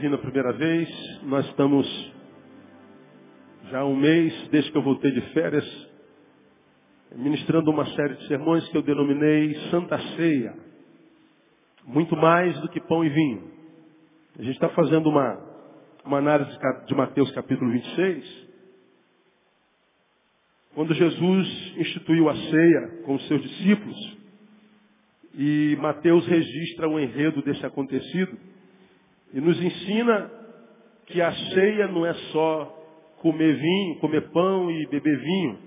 Vindo a primeira vez, nós estamos já há um mês, desde que eu voltei de férias, ministrando uma série de sermões que eu denominei Santa Ceia. Muito mais do que pão e vinho. A gente está fazendo uma, uma análise de Mateus capítulo 26, quando Jesus instituiu a ceia com os seus discípulos, e Mateus registra o enredo desse acontecido, e nos ensina que a ceia não é só comer vinho, comer pão e beber vinho.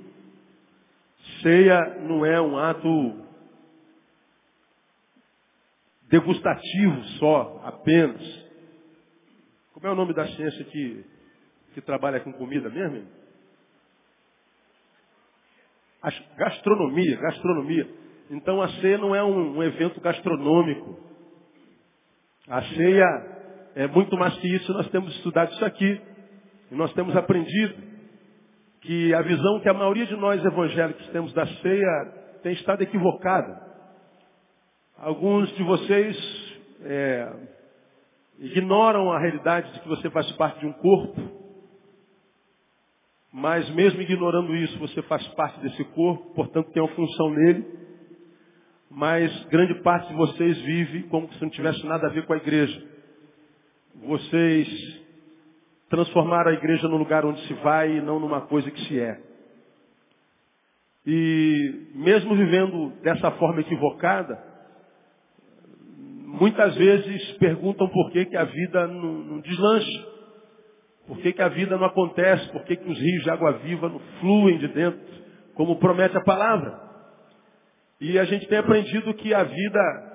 Ceia não é um ato degustativo só, apenas. Como é o nome da ciência que, que trabalha com comida mesmo? Gastronomia, gastronomia. Então a ceia não é um, um evento gastronômico. A ceia é muito mais que isso, nós temos estudado isso aqui. E nós temos aprendido que a visão que a maioria de nós evangélicos temos da ceia tem estado equivocada. Alguns de vocês é, ignoram a realidade de que você faz parte de um corpo, mas mesmo ignorando isso, você faz parte desse corpo, portanto tem uma função nele, mas grande parte de vocês vive como se não tivesse nada a ver com a igreja vocês transformaram a igreja no lugar onde se vai e não numa coisa que se é. E mesmo vivendo dessa forma equivocada, muitas vezes perguntam por que, que a vida não, não deslancha, por que, que a vida não acontece, por que, que os rios de água viva não fluem de dentro, como promete a palavra. E a gente tem aprendido que a vida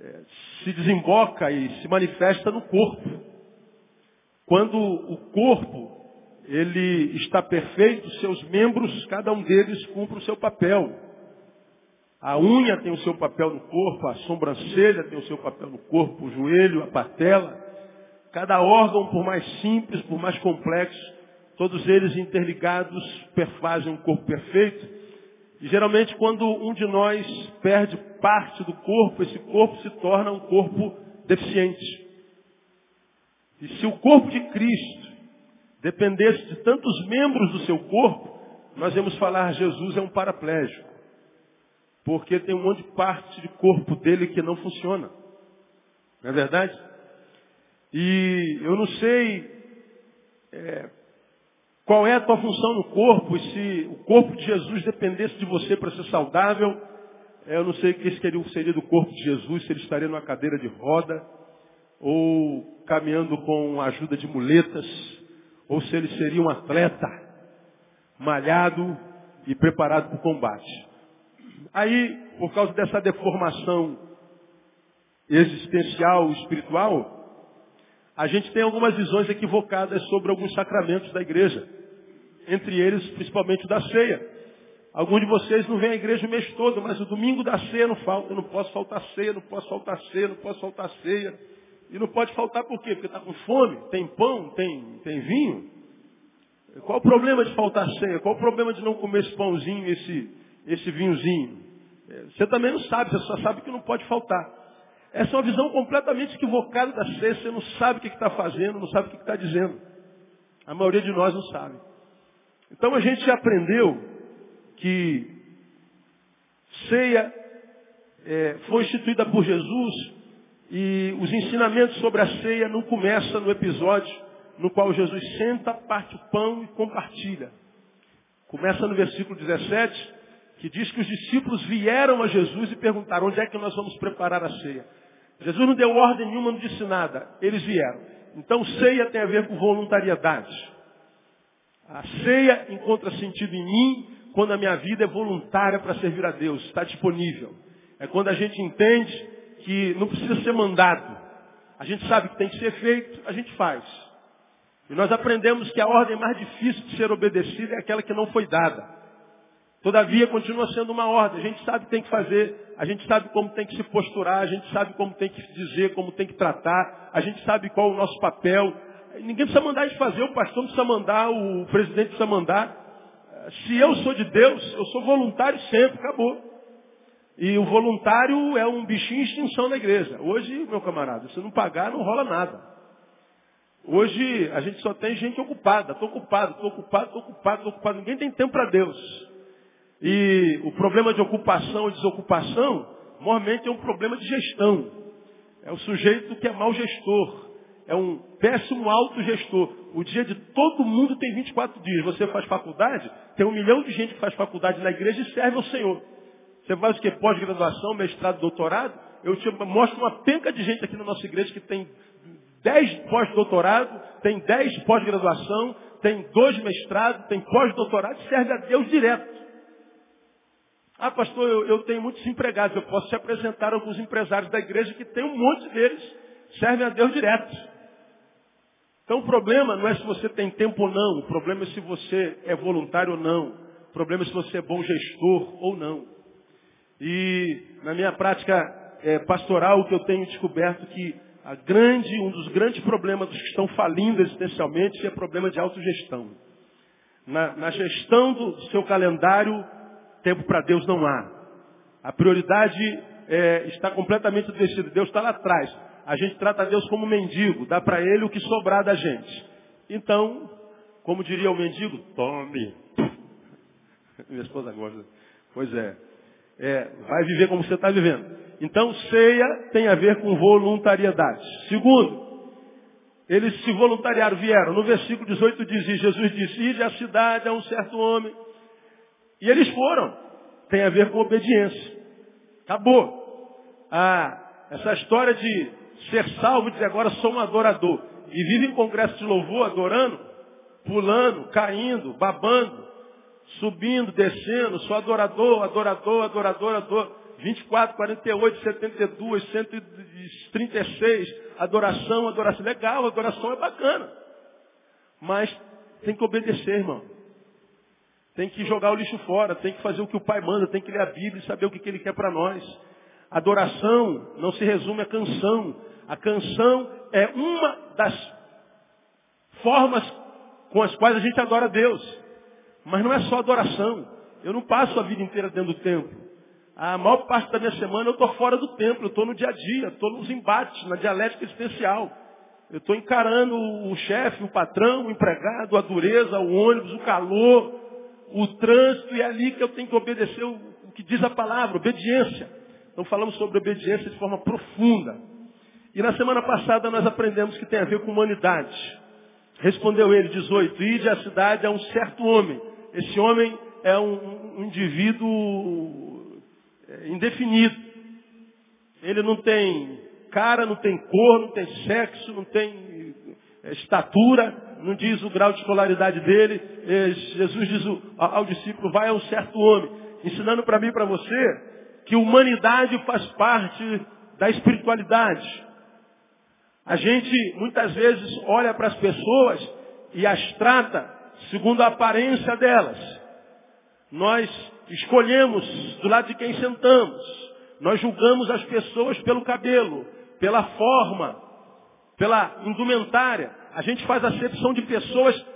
é, se desemboca e se manifesta no corpo. Quando o corpo ele está perfeito, seus membros, cada um deles cumpre o seu papel. A unha tem o seu papel no corpo, a sobrancelha tem o seu papel no corpo, o joelho, a patela. Cada órgão, por mais simples, por mais complexo, todos eles interligados perfazem um corpo perfeito. E geralmente quando um de nós perde parte do corpo, esse corpo se torna um corpo deficiente. E se o corpo de Cristo dependesse de tantos membros do seu corpo, nós íamos falar Jesus é um paraplégico. Porque tem um monte de parte de corpo dele que não funciona. Não é verdade? E eu não sei é, qual é a tua função no corpo? E se o corpo de Jesus dependesse de você para ser saudável, eu não sei o que seria, seria do corpo de Jesus, se ele estaria numa cadeira de roda, ou caminhando com a ajuda de muletas, ou se ele seria um atleta, malhado e preparado para o combate. Aí, por causa dessa deformação existencial, espiritual, a gente tem algumas visões equivocadas sobre alguns sacramentos da igreja entre eles principalmente o da ceia. Alguns de vocês não vêm à igreja o mês todo, mas o domingo da ceia não falta. Eu não posso faltar ceia, não posso faltar ceia, não posso faltar ceia. E não pode faltar por quê? Porque está com fome, tem pão, tem, tem vinho. Qual o problema de faltar ceia? Qual o problema de não comer esse pãozinho, esse, esse vinhozinho? É, você também não sabe, você só sabe que não pode faltar. Essa é uma visão completamente equivocada da ceia. Você não sabe o que está fazendo, não sabe o que está dizendo. A maioria de nós não sabe. Então a gente aprendeu que ceia é, foi instituída por Jesus e os ensinamentos sobre a ceia não começam no episódio no qual Jesus senta, parte o pão e compartilha. Começa no versículo 17, que diz que os discípulos vieram a Jesus e perguntaram onde é que nós vamos preparar a ceia. Jesus não deu ordem nenhuma, não disse nada. Eles vieram. Então ceia tem a ver com voluntariedade. A ceia encontra sentido em mim quando a minha vida é voluntária para servir a Deus, está disponível. É quando a gente entende que não precisa ser mandado. A gente sabe que tem que ser feito, a gente faz. E nós aprendemos que a ordem mais difícil de ser obedecida é aquela que não foi dada. Todavia, continua sendo uma ordem. A gente sabe que tem que fazer, a gente sabe como tem que se posturar, a gente sabe como tem que dizer, como tem que tratar, a gente sabe qual é o nosso papel, Ninguém precisa mandar a gente fazer, o pastor precisa mandar, o presidente precisa mandar. Se eu sou de Deus, eu sou voluntário sempre, acabou. E o voluntário é um bichinho em extinção na igreja. Hoje, meu camarada, se não pagar, não rola nada. Hoje a gente só tem gente ocupada. Estou ocupado, estou ocupado, estou ocupado, estou ocupado. Ninguém tem tempo para Deus. E o problema de ocupação e desocupação, normalmente é um problema de gestão. É o sujeito que é mau gestor. É um péssimo autogestor. O dia de todo mundo tem 24 dias. Você faz faculdade, tem um milhão de gente que faz faculdade na igreja e serve ao Senhor. Você faz o que? Pós-graduação, mestrado, doutorado? Eu te mostro uma penca de gente aqui na nossa igreja que tem 10 pós-doutorado, tem 10 pós-graduação, tem dois mestrados, tem pós-doutorado e serve a Deus direto. Ah, pastor, eu, eu, tenho muitos empregados. Eu posso te apresentar alguns empresários da igreja que tem um monte deles, servem a Deus direto. Então o problema não é se você tem tempo ou não, o problema é se você é voluntário ou não, o problema é se você é bom gestor ou não. E na minha prática é, pastoral, o que eu tenho descoberto que a grande, um dos grandes problemas dos que estão falindo existencialmente é problema de autogestão. Na, na gestão do seu calendário, tempo para Deus não há. A prioridade é, está completamente decidida. Deus está lá atrás. A gente trata Deus como mendigo, dá para ele o que sobrar da gente. Então, como diria o mendigo, tome. Minha esposa gosta. Pois é. é vai viver como você está vivendo. Então, ceia tem a ver com voluntariedade. Segundo, eles se voluntariaram, vieram. No versículo 18 diz, Jesus disse, ide à cidade a um certo homem. E eles foram. Tem a ver com obediência. Acabou. Ah, essa história de ser salvo, dizer agora sou um adorador. E vive em congresso de louvor, adorando, pulando, caindo, babando, subindo, descendo, sou adorador, adorador, adorador, adorador. 24, 48, 72, 136, adoração, adoração. Legal, adoração é bacana. Mas tem que obedecer, irmão. Tem que jogar o lixo fora, tem que fazer o que o pai manda, tem que ler a Bíblia e saber o que ele quer para nós. Adoração não se resume a canção. A canção é uma das formas com as quais a gente adora a Deus. Mas não é só adoração. Eu não passo a vida inteira dentro do templo. A maior parte da minha semana eu estou fora do templo, estou no dia a dia, estou nos embates, na dialética existencial. Eu estou encarando o chefe, o patrão, o empregado, a dureza, o ônibus, o calor, o trânsito, e é ali que eu tenho que obedecer o que diz a palavra, obediência. Então falamos sobre obediência de forma profunda. E na semana passada nós aprendemos que tem a ver com humanidade. Respondeu ele, 18, ide à cidade a um certo homem. Esse homem é um, um indivíduo é, indefinido. Ele não tem cara, não tem cor, não tem sexo, não tem é, estatura, não diz o grau de escolaridade dele. É, Jesus diz ao discípulo, vai a um certo homem, ensinando para mim e para você que humanidade faz parte da espiritualidade. A gente muitas vezes olha para as pessoas e as trata segundo a aparência delas. Nós escolhemos do lado de quem sentamos. Nós julgamos as pessoas pelo cabelo, pela forma, pela indumentária. A gente faz acepção de pessoas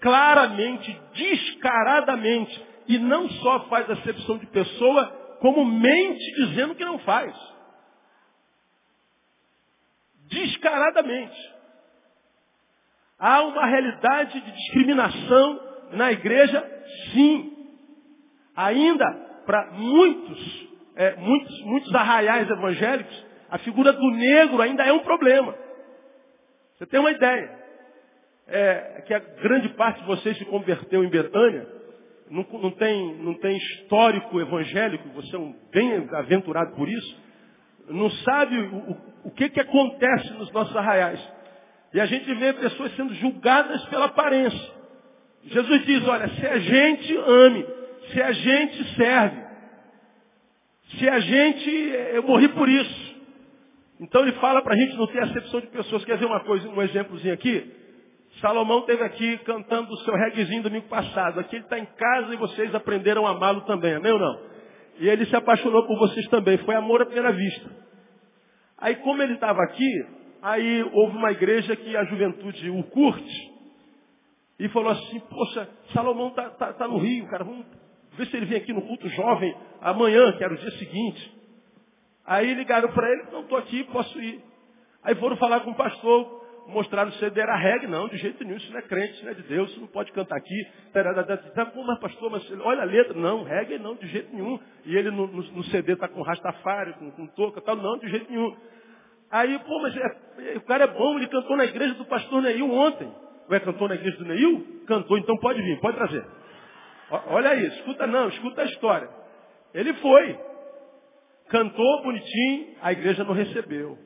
claramente, descaradamente. E não só faz acepção de pessoa, como mente dizendo que não faz. Descaradamente. Há uma realidade de discriminação na igreja, sim. Ainda, para muitos, é, muitos, muitos arraiais evangélicos, a figura do negro ainda é um problema. Você tem uma ideia. É, que a grande parte de vocês se converteu em Betânia, não, não, tem, não tem histórico evangélico, você é um bem aventurado por isso, não sabe o, o, o que, que acontece nos nossos arraiais. E a gente vê pessoas sendo julgadas pela aparência. Jesus diz, olha, se a gente ame se a gente serve. Se a gente, eu morri por isso. Então ele fala para a gente não ter acepção de pessoas. Quer ver uma coisa, um exemplozinho aqui? Salomão esteve aqui cantando o seu reguezinho domingo passado. Aqui ele está em casa e vocês aprenderam a amá-lo também, amém ou não? E ele se apaixonou por vocês também. Foi amor à primeira vista. Aí como ele estava aqui, aí houve uma igreja que a juventude o curte. E falou assim, poxa, Salomão está tá, tá no Rio, cara, vamos Vê se ele vem aqui no culto jovem amanhã, que era o dia seguinte. Aí ligaram para ele, não estou aqui, posso ir. Aí foram falar com o pastor. Mostraram o CD, era reggae. Não, de jeito nenhum, isso não é crente, isso não é de Deus, isso não pode cantar aqui. Pô, mas pastor, mas olha a letra. Não, reggae não, de jeito nenhum. E ele no, no, no CD está com rastafário, com, com touca tal. Não, de jeito nenhum. Aí, pô, mas é, o cara é bom, ele cantou na igreja do pastor Neil ontem. Ué, cantou na igreja do Neil? Cantou, então pode vir, pode trazer. Olha aí, escuta não, escuta a história. Ele foi, cantou bonitinho, a igreja não recebeu.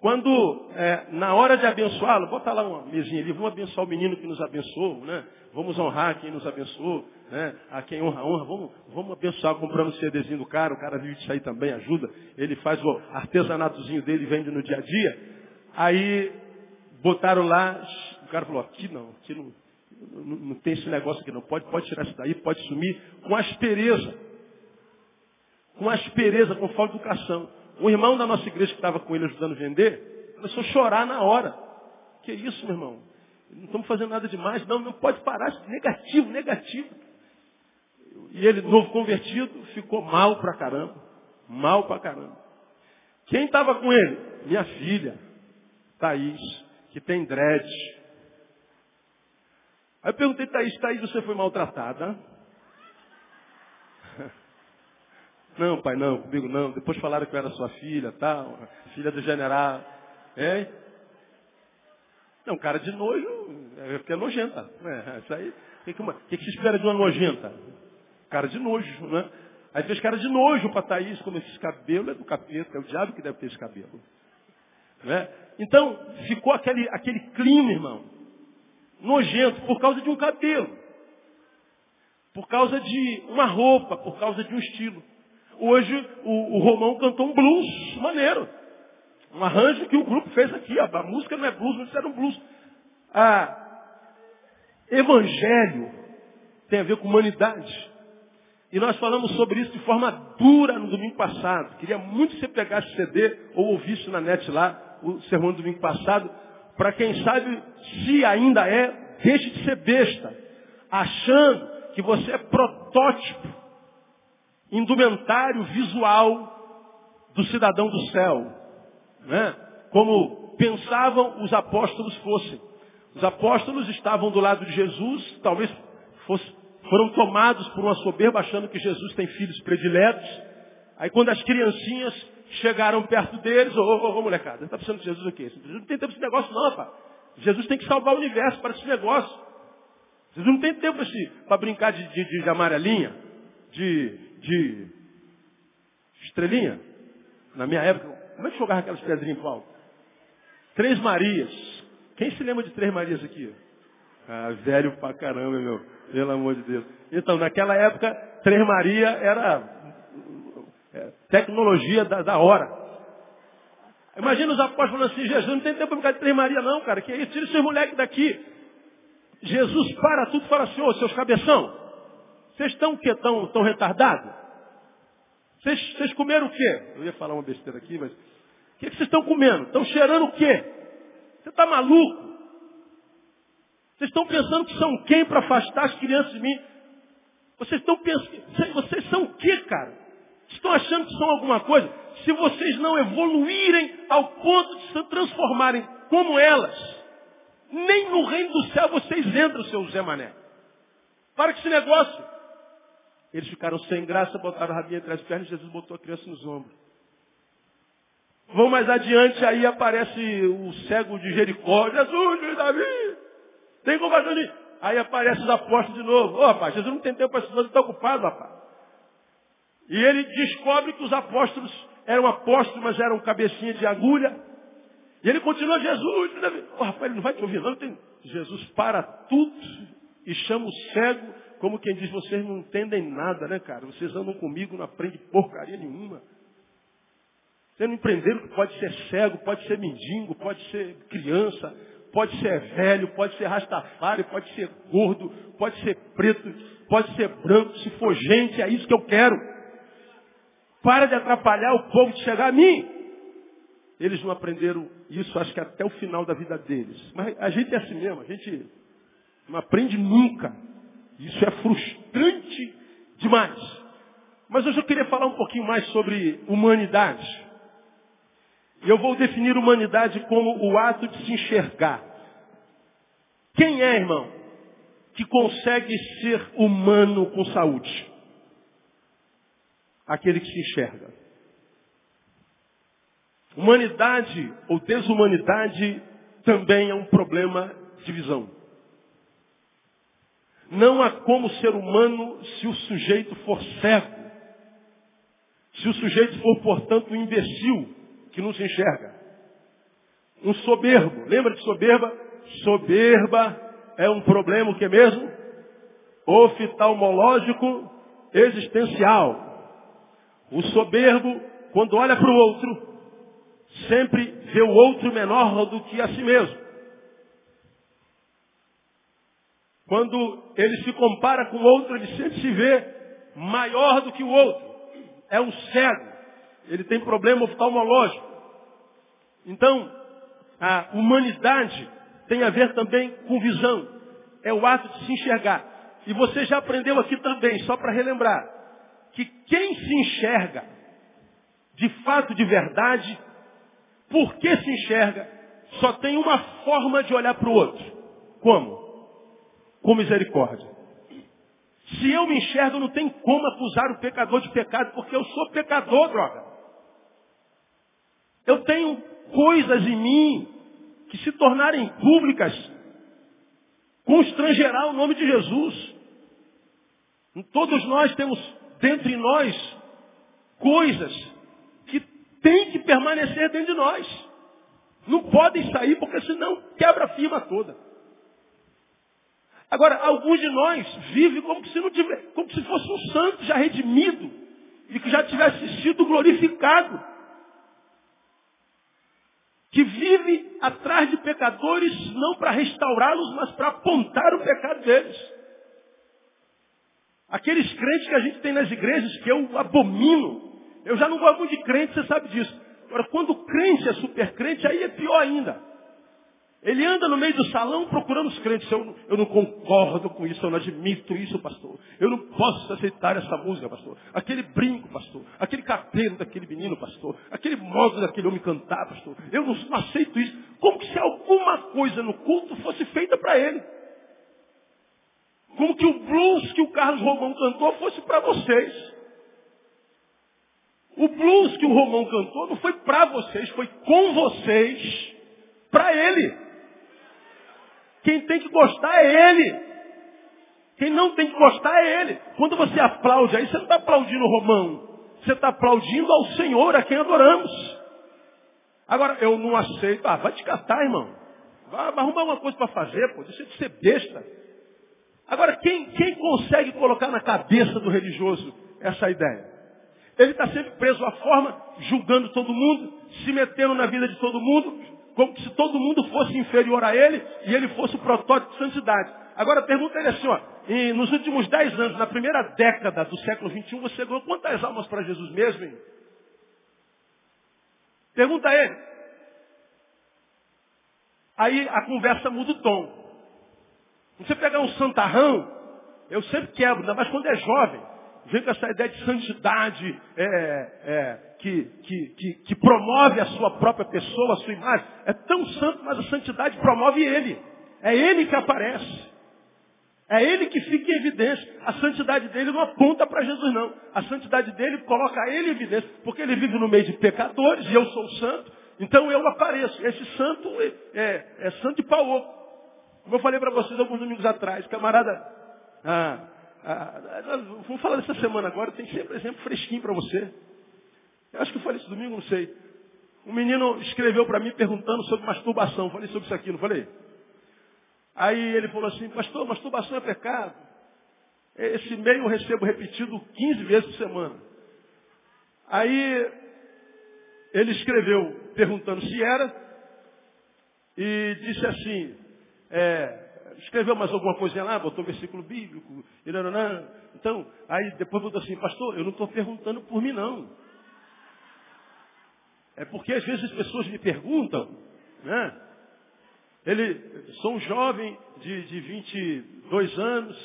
Quando, é, na hora de abençoá-lo, bota lá uma mesinha ali, vamos abençoar o menino que nos abençoou, né? Vamos honrar quem nos abençoou, né? A quem honra, honra. Vamos, vamos abençoar comprando o CDzinho do cara, o cara vive disso aí também, ajuda. Ele faz o artesanatozinho dele vende no dia a dia. Aí, botaram lá, o cara falou, aqui não, aqui não, não, não tem esse negócio aqui não. Pode, pode tirar isso daí, pode sumir, com aspereza. Com aspereza, com falta de educação. Um irmão da nossa igreja que estava com ele ajudando a vender, começou a chorar na hora. Que isso, meu irmão? Não estamos fazendo nada demais. Não, não pode parar. Negativo, negativo. E ele, novo convertido, ficou mal pra caramba. Mal pra caramba. Quem estava com ele? Minha filha, Thaís, que tem dread. Aí eu perguntei, Thaís, Thaís, você foi maltratada? Não, pai, não, comigo não. Depois falaram que eu era sua filha, tal, filha do general. É? Não, cara de nojo, é porque é nojenta. É, isso aí, o que, que, que, se espera de uma nojenta? Cara de nojo, né? Aí fez cara de nojo para Thaís, como esse cabelo é do capeta, é o diabo que deve ter esse cabelo. Né? Então, ficou aquele, aquele clima, irmão, nojento, por causa de um cabelo, por causa de uma roupa, por causa de um estilo. Hoje o, o Romão cantou um blues maneiro. Um arranjo que o grupo fez aqui. A, música não é blues, mas era um blues. Ah, evangelho tem a ver com humanidade. E nós falamos sobre isso de forma dura no domingo passado. Queria muito que você pegasse CD ou ouvisse na net lá o sermão do domingo passado. Para quem sabe, se ainda é, deixe de ser besta. Achando que você é protótipo indumentário visual do cidadão do céu. Né? Como pensavam os apóstolos fossem. Os apóstolos estavam do lado de Jesus, talvez fosse, foram tomados por uma soberba achando que Jesus tem filhos prediletos. Aí quando as criancinhas chegaram perto deles, ô, ô, ô molecada, está precisando de Jesus o quê? Jesus não tem tempo esse negócio não, rapaz. Jesus tem que salvar o universo para esse negócio. Jesus não tem tempo para brincar de, de, de amarelinha, de de estrelinha. Na minha época, como é que jogava aquelas pedrinhas em pau? Três Marias. Quem se lembra de Três Marias aqui? Ah, velho pra caramba, meu. Pelo amor de Deus. Então, naquela época, Três Maria era é, tecnologia da, da hora. Imagina os apóstolos falando assim, Jesus não tem tempo para ficar de Três Maria não, cara. Que isso? Tira esses moleques daqui. Jesus para tudo e fala assim, ô, seus cabeção, vocês estão o quê? Tão, tão retardados? Vocês, comeram o quê? Eu ia falar uma besteira aqui, mas. O que, que vocês estão comendo? Estão cheirando o quê? Você está maluco? Vocês estão pensando que são quem para afastar as crianças de mim? Vocês estão pensando. Vocês são o quê, cara? Estão achando que são alguma coisa? Se vocês não evoluírem ao ponto de se transformarem como elas, nem no reino do céu vocês entram, seu Zé Mané. Para com esse negócio. Eles ficaram sem graça, botaram a rabinha entre as pernas e Jesus botou a criança nos ombros. Vão mais adiante, aí aparece o cego de Jericó. Jesus, Davi, tem compaixão de Aí aparece os apóstolos de novo. Ô, oh, rapaz, Jesus não tem tempo para isso, você está ocupado, rapaz. E ele descobre que os apóstolos eram apóstolos, mas eram cabecinha de agulha. E ele continua, Jesus, Davi. Ô, oh, rapaz, ele não vai te ouvir, não. Tem... Jesus para tudo e chama o cego como quem diz, vocês não entendem nada, né, cara? Vocês andam comigo, não aprendem porcaria nenhuma. Vocês não empreenderam que pode ser cego, pode ser mendigo, pode ser criança, pode ser velho, pode ser rastafário, pode ser gordo, pode ser preto, pode ser branco, se for gente, é isso que eu quero. Para de atrapalhar o povo de chegar a mim. Eles não aprenderam isso, acho que até o final da vida deles. Mas a gente é assim mesmo, a gente não aprende nunca. Isso é frustrante demais. Mas hoje eu queria falar um pouquinho mais sobre humanidade. E eu vou definir humanidade como o ato de se enxergar. Quem é, irmão, que consegue ser humano com saúde? Aquele que se enxerga. Humanidade ou desumanidade também é um problema de visão. Não há como ser humano se o sujeito for cego. Se o sujeito for, portanto, um imbecil que não se enxerga. Um soberbo. Lembra de soberba? Soberba é um problema o que mesmo? Oftalmológico existencial. O soberbo, quando olha para o outro, sempre vê o outro menor do que a si mesmo. Quando ele se compara com outro, ele sempre se vê maior do que o outro. É um cego. Ele tem problema oftalmológico. Então, a humanidade tem a ver também com visão. É o ato de se enxergar. E você já aprendeu aqui também, só para relembrar, que quem se enxerga de fato, de verdade, por que se enxerga, só tem uma forma de olhar para o outro. Como? Com misericórdia. Se eu me enxergo, não tem como acusar o pecador de pecado, porque eu sou pecador, droga. Eu tenho coisas em mim que se tornarem públicas constrangerá o nome de Jesus. Todos nós temos dentro de nós coisas que têm que permanecer dentro de nós. Não podem sair, porque senão quebra a firma toda. Agora, alguns de nós vivem como se, não tivesse, como se fosse um santo já redimido e que já tivesse sido glorificado. Que vive atrás de pecadores não para restaurá-los, mas para apontar o pecado deles. Aqueles crentes que a gente tem nas igrejas que eu abomino. Eu já não gosto muito de crente, você sabe disso. Agora, quando crente é super crente, aí é pior ainda. Ele anda no meio do salão procurando os crentes. Eu, eu não concordo com isso, eu não admito isso, pastor. Eu não posso aceitar essa música, pastor. Aquele brinco, pastor. Aquele cabelo daquele menino, pastor. Aquele modo daquele homem cantar, pastor. Eu não, não aceito isso. Como se alguma coisa no culto fosse feita para ele. Como que o blues que o Carlos Romão cantou fosse para vocês. O blues que o Romão cantou não foi para vocês, foi com vocês, para ele. Quem tem que gostar é ele. Quem não tem que gostar é ele. Quando você aplaude aí, você não está aplaudindo o Romão. Você está aplaudindo ao Senhor, a quem adoramos. Agora, eu não aceito. Ah, vai te catar, irmão. Vai, vai arrumar uma coisa para fazer, pô. Deixa de ser besta. Agora, quem, quem consegue colocar na cabeça do religioso essa ideia? Ele está sempre preso à forma, julgando todo mundo, se metendo na vida de todo mundo, como se todo mundo fosse inferior a ele e ele fosse o protótipo de santidade. Agora pergunta ele assim, ó, e nos últimos dez anos, na primeira década do século XXI, você ganhou quantas almas para Jesus mesmo, hein? Pergunta a ele. Aí a conversa muda o tom. Você pegar um santarrão, eu sempre quebro, mais quando é jovem. Vem com essa ideia de santidade, é, é, que, que, que, que promove a sua própria pessoa, a sua imagem, é tão santo, mas a santidade promove ele. É ele que aparece. É ele que fica em evidência. A santidade dele não aponta para Jesus, não. A santidade dele coloca ele em evidência. Porque ele vive no meio de pecadores e eu sou santo. Então eu apareço. Esse santo é, é, é santo de pau. Como eu falei para vocês alguns domingos atrás, camarada. Ah, ah, vamos falar dessa semana agora, tem sempre exemplo fresquinho para você. Eu acho que eu falei isso domingo, não sei. Um menino escreveu para mim perguntando sobre masturbação. Falei sobre isso aqui, não falei? Aí ele falou assim, pastor, masturbação é pecado. Esse e-mail eu recebo repetido 15 vezes por semana. Aí ele escreveu perguntando se era e disse assim, é, escreveu mais alguma coisinha lá, botou versículo bíblico, e não. Então, aí depois botou assim, pastor, eu não estou perguntando por mim não. É porque às vezes as pessoas me perguntam, né? Ele, sou um jovem de, de 22 anos,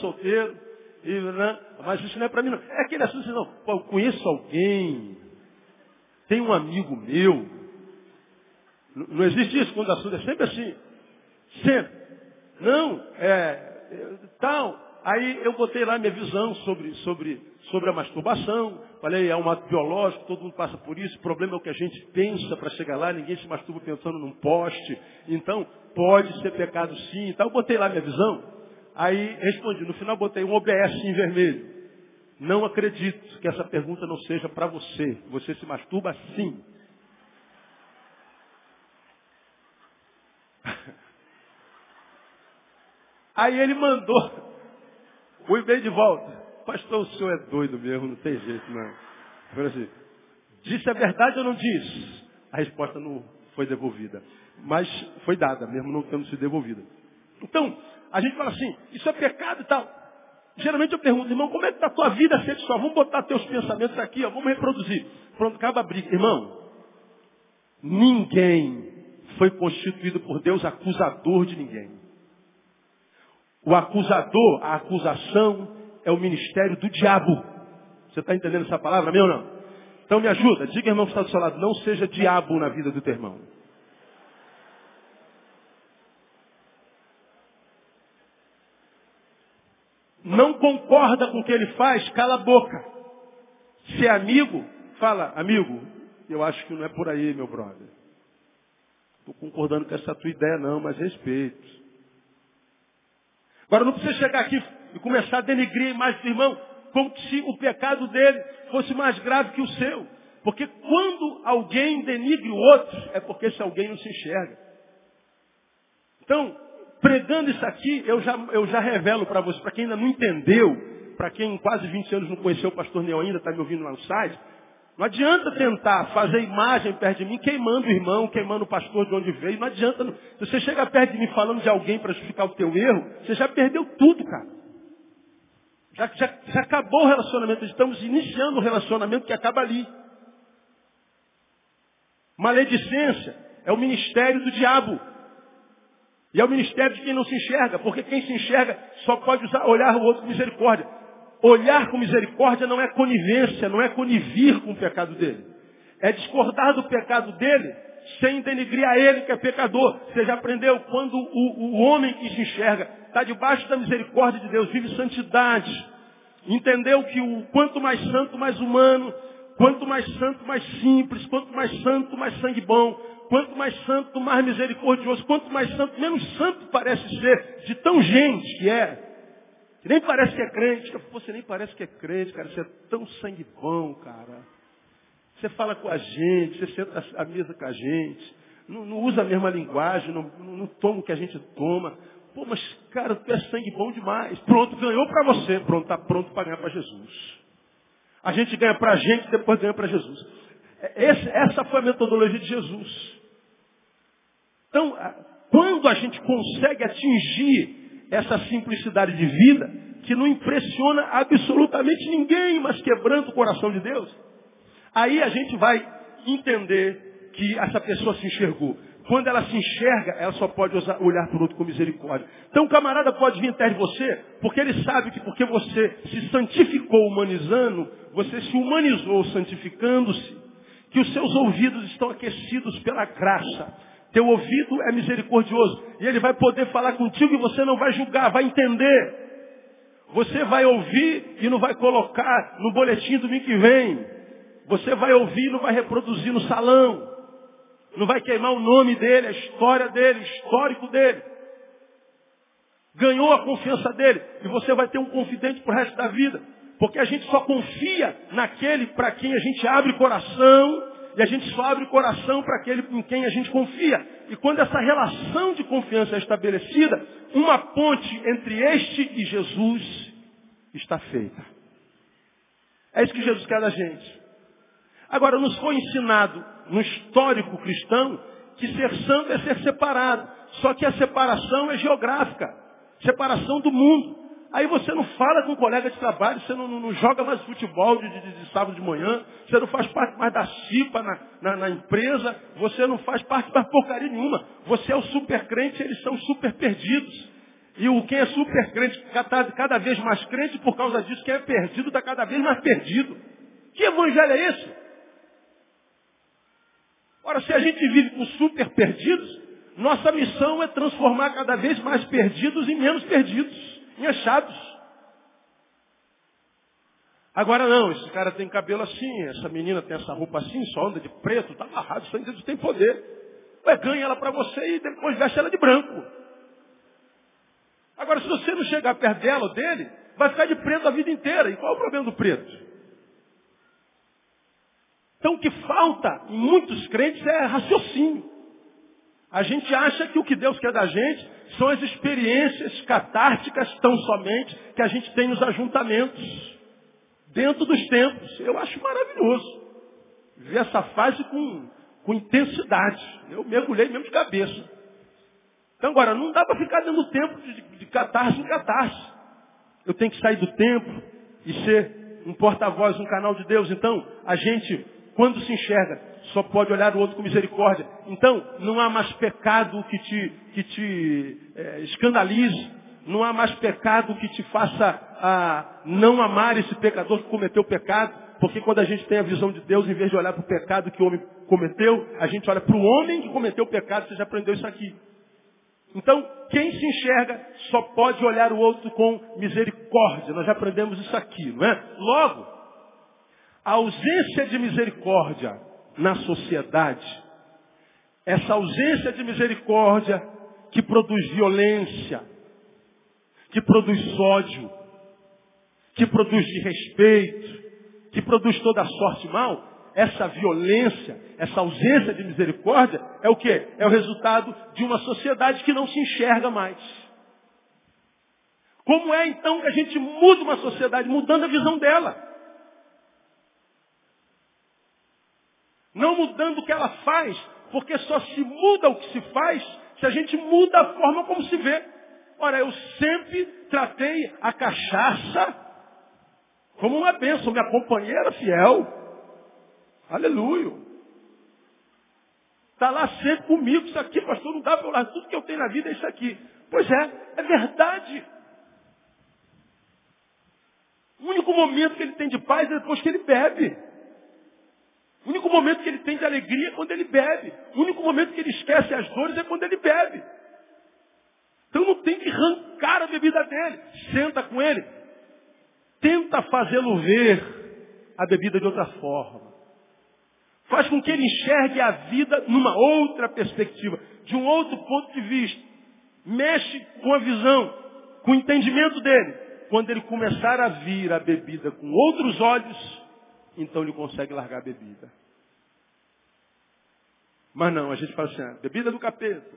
solteiro, e, mas isso não é para mim não. É aquele assunto não, eu conheço alguém, Tem um amigo meu. Não existe isso quando o assunto é sempre assim. Sempre. Não, é, tal. Aí eu botei lá minha visão sobre, sobre, sobre a masturbação. Falei, é um ato biológico, todo mundo passa por isso. O problema é o que a gente pensa para chegar lá. Ninguém se masturba pensando num poste. Então, pode ser pecado sim. Então, eu botei lá minha visão. Aí respondi. No final, botei um OBS em vermelho. Não acredito que essa pergunta não seja para você. Você se masturba sim. Aí ele mandou o e-mail de volta. Pastor, o senhor é doido mesmo, não tem jeito, não. Falei assim, disse a verdade ou não disse? A resposta não foi devolvida. Mas foi dada, mesmo não tendo sido devolvida. Então, a gente fala assim, isso é pecado e tal. Geralmente eu pergunto, irmão, como é que está a tua vida sexual? Vamos botar teus pensamentos aqui, ó, vamos reproduzir. Pronto, acaba a briga. Irmão, ninguém foi constituído por Deus acusador de ninguém. O acusador, a acusação, é o ministério do diabo. Você está entendendo essa palavra, meu ou não? Então me ajuda, diga irmão que está do seu lado, não seja diabo na vida do teu irmão. Não concorda com o que ele faz, cala a boca. Se é amigo, fala, amigo, eu acho que não é por aí, meu brother. Estou concordando com essa tua ideia não, mas respeito. Agora não precisa chegar aqui e começar a denegrir a imagem do irmão, como se o pecado dele fosse mais grave que o seu. Porque quando alguém denigre o outro, é porque esse alguém não se enxerga. Então, pregando isso aqui, eu já, eu já revelo para você, para quem ainda não entendeu, para quem quase 20 anos não conheceu o pastor Neo ainda, está me ouvindo lá no site, não adianta tentar fazer imagem perto de mim, queimando o irmão, queimando o pastor de onde veio. Não adianta. Não. Se você chega perto de mim falando de alguém para justificar o teu erro, você já perdeu tudo, cara. Já, já, já acabou o relacionamento. Estamos iniciando o relacionamento que acaba ali. Maledicência é o ministério do diabo. E é o ministério de quem não se enxerga, porque quem se enxerga só pode usar, olhar o outro com misericórdia. Olhar com misericórdia não é conivência, não é conivir com o pecado dele. É discordar do pecado dele sem denigrir a ele que é pecador. Você já aprendeu quando o, o homem que se enxerga está debaixo da misericórdia de Deus, vive santidade. Entendeu que o quanto mais santo, mais humano, quanto mais santo, mais simples, quanto mais santo, mais sangue bom, quanto mais santo, mais misericordioso, quanto mais santo, menos santo parece ser, de tão gente que é. Que nem parece que é crente. Você nem parece que é crente, cara. Você é tão sangue bom, cara. Você fala com a gente, você senta à mesa com a gente. Não, não usa a mesma linguagem, não, não, toma o que a gente toma. Pô, mas, cara, tu é sangue bom demais. Pronto, ganhou para você. Pronto, está pronto para ganhar para Jesus. A gente ganha para a gente, depois ganha para Jesus. É, esse, essa foi a metodologia de Jesus. Então, quando a gente consegue atingir essa simplicidade de vida que não impressiona absolutamente ninguém, mas quebrando o coração de Deus. Aí a gente vai entender que essa pessoa se enxergou. Quando ela se enxerga, ela só pode olhar para o outro com misericórdia. Então o camarada pode vir até de você, porque ele sabe que porque você se santificou humanizando, você se humanizou santificando-se, que os seus ouvidos estão aquecidos pela graça teu ouvido é misericordioso. E ele vai poder falar contigo e você não vai julgar, vai entender. Você vai ouvir e não vai colocar no boletim do domingo que vem. Você vai ouvir e não vai reproduzir no salão. Não vai queimar o nome dele, a história dele, o histórico dele. Ganhou a confiança dele. E você vai ter um confidente para o resto da vida. Porque a gente só confia naquele para quem a gente abre coração e a gente só abre o coração para aquele em quem a gente confia. E quando essa relação de confiança é estabelecida, uma ponte entre este e Jesus está feita. É isso que Jesus quer da gente. Agora, nos foi ensinado no histórico cristão que ser santo é ser separado. Só que a separação é geográfica. Separação do mundo. Aí você não fala com um colega de trabalho, você não, não, não joga mais futebol de, de, de, sábado de manhã, você não faz parte mais da CIPA na, na, na, empresa, você não faz parte mais porcaria nenhuma. Você é o super crente, eles são super perdidos. E o quem é super crente está cada vez mais crente por causa disso, quem é perdido está cada vez mais perdido. Que evangelho é esse? Ora, se a gente vive com super perdidos, nossa missão é transformar cada vez mais perdidos em menos perdidos, em achados. Agora não, esse cara tem cabelo assim, essa menina tem essa roupa assim, só anda de preto, tá amarrado, isso ainda tem poder. Ué, ganha ela para você e depois veste ela de branco. Agora, se você não chegar perto dela ou dele, vai ficar de preto a vida inteira. E qual é o problema do preto? Então o que falta em muitos crentes é raciocínio. A gente acha que o que Deus quer da gente são as experiências catárticas tão somente que a gente tem nos ajuntamentos, dentro dos tempos. Eu acho maravilhoso ver essa fase com, com intensidade. Eu mergulhei mesmo de cabeça. Então agora, não dá para ficar dentro do tempo de, de catarse em catarse. Eu tenho que sair do tempo e ser um porta-voz, um canal de Deus. Então, a gente quando se enxerga, só pode olhar o outro com misericórdia. Então, não há mais pecado que te, que te é, escandalize. Não há mais pecado que te faça a, não amar esse pecador que cometeu o pecado. Porque quando a gente tem a visão de Deus, em vez de olhar para o pecado que o homem cometeu, a gente olha para o homem que cometeu o pecado. Você já aprendeu isso aqui. Então, quem se enxerga só pode olhar o outro com misericórdia. Nós já aprendemos isso aqui, não é? Logo, a ausência de misericórdia na sociedade, essa ausência de misericórdia que produz violência, que produz ódio, que produz desrespeito, que produz toda sorte mal, essa violência, essa ausência de misericórdia é o que? É o resultado de uma sociedade que não se enxerga mais. Como é então que a gente muda uma sociedade? Mudando a visão dela. Não mudando o que ela faz, porque só se muda o que se faz se a gente muda a forma como se vê. Ora, eu sempre tratei a cachaça como uma bênção, minha companheira fiel. Aleluia. Está lá sempre comigo, isso aqui, pastor, não dá para eu tudo que eu tenho na vida é isso aqui. Pois é, é verdade. O único momento que ele tem de paz é depois que ele bebe. O único momento que ele tem de alegria é quando ele bebe. O único momento que ele esquece as dores é quando ele bebe. Então não tem que arrancar a bebida dele. Senta com ele. Tenta fazê-lo ver a bebida de outra forma. Faz com que ele enxergue a vida numa outra perspectiva, de um outro ponto de vista. Mexe com a visão, com o entendimento dele. Quando ele começar a vir a bebida com outros olhos, então ele consegue largar a bebida. Mas não, a gente fala assim, ah, bebida do capeta,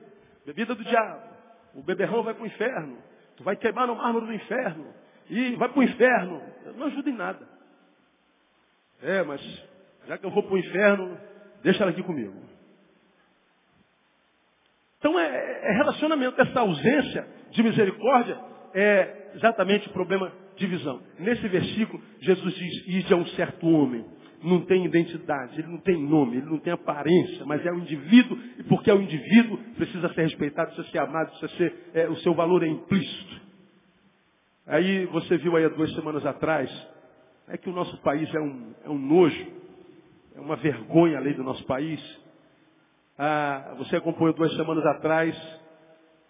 bebida do diabo, o beberrão vai para o inferno, tu vai queimar no mármore do inferno, e vai para o inferno. Não ajuda em nada. É, mas já que eu vou para o inferno, deixa ela aqui comigo. Então é, é relacionamento, essa ausência de misericórdia é exatamente o problema de visão. Nesse versículo, Jesus diz, ide a um certo homem. Não tem identidade, ele não tem nome, ele não tem aparência, mas é um indivíduo, e porque é um indivíduo, precisa ser respeitado, precisa ser amado, precisa ser, é, o seu valor é implícito. Aí você viu aí há duas semanas atrás, é que o nosso país é um, é um nojo, é uma vergonha a lei do nosso país. Ah, você acompanhou duas semanas atrás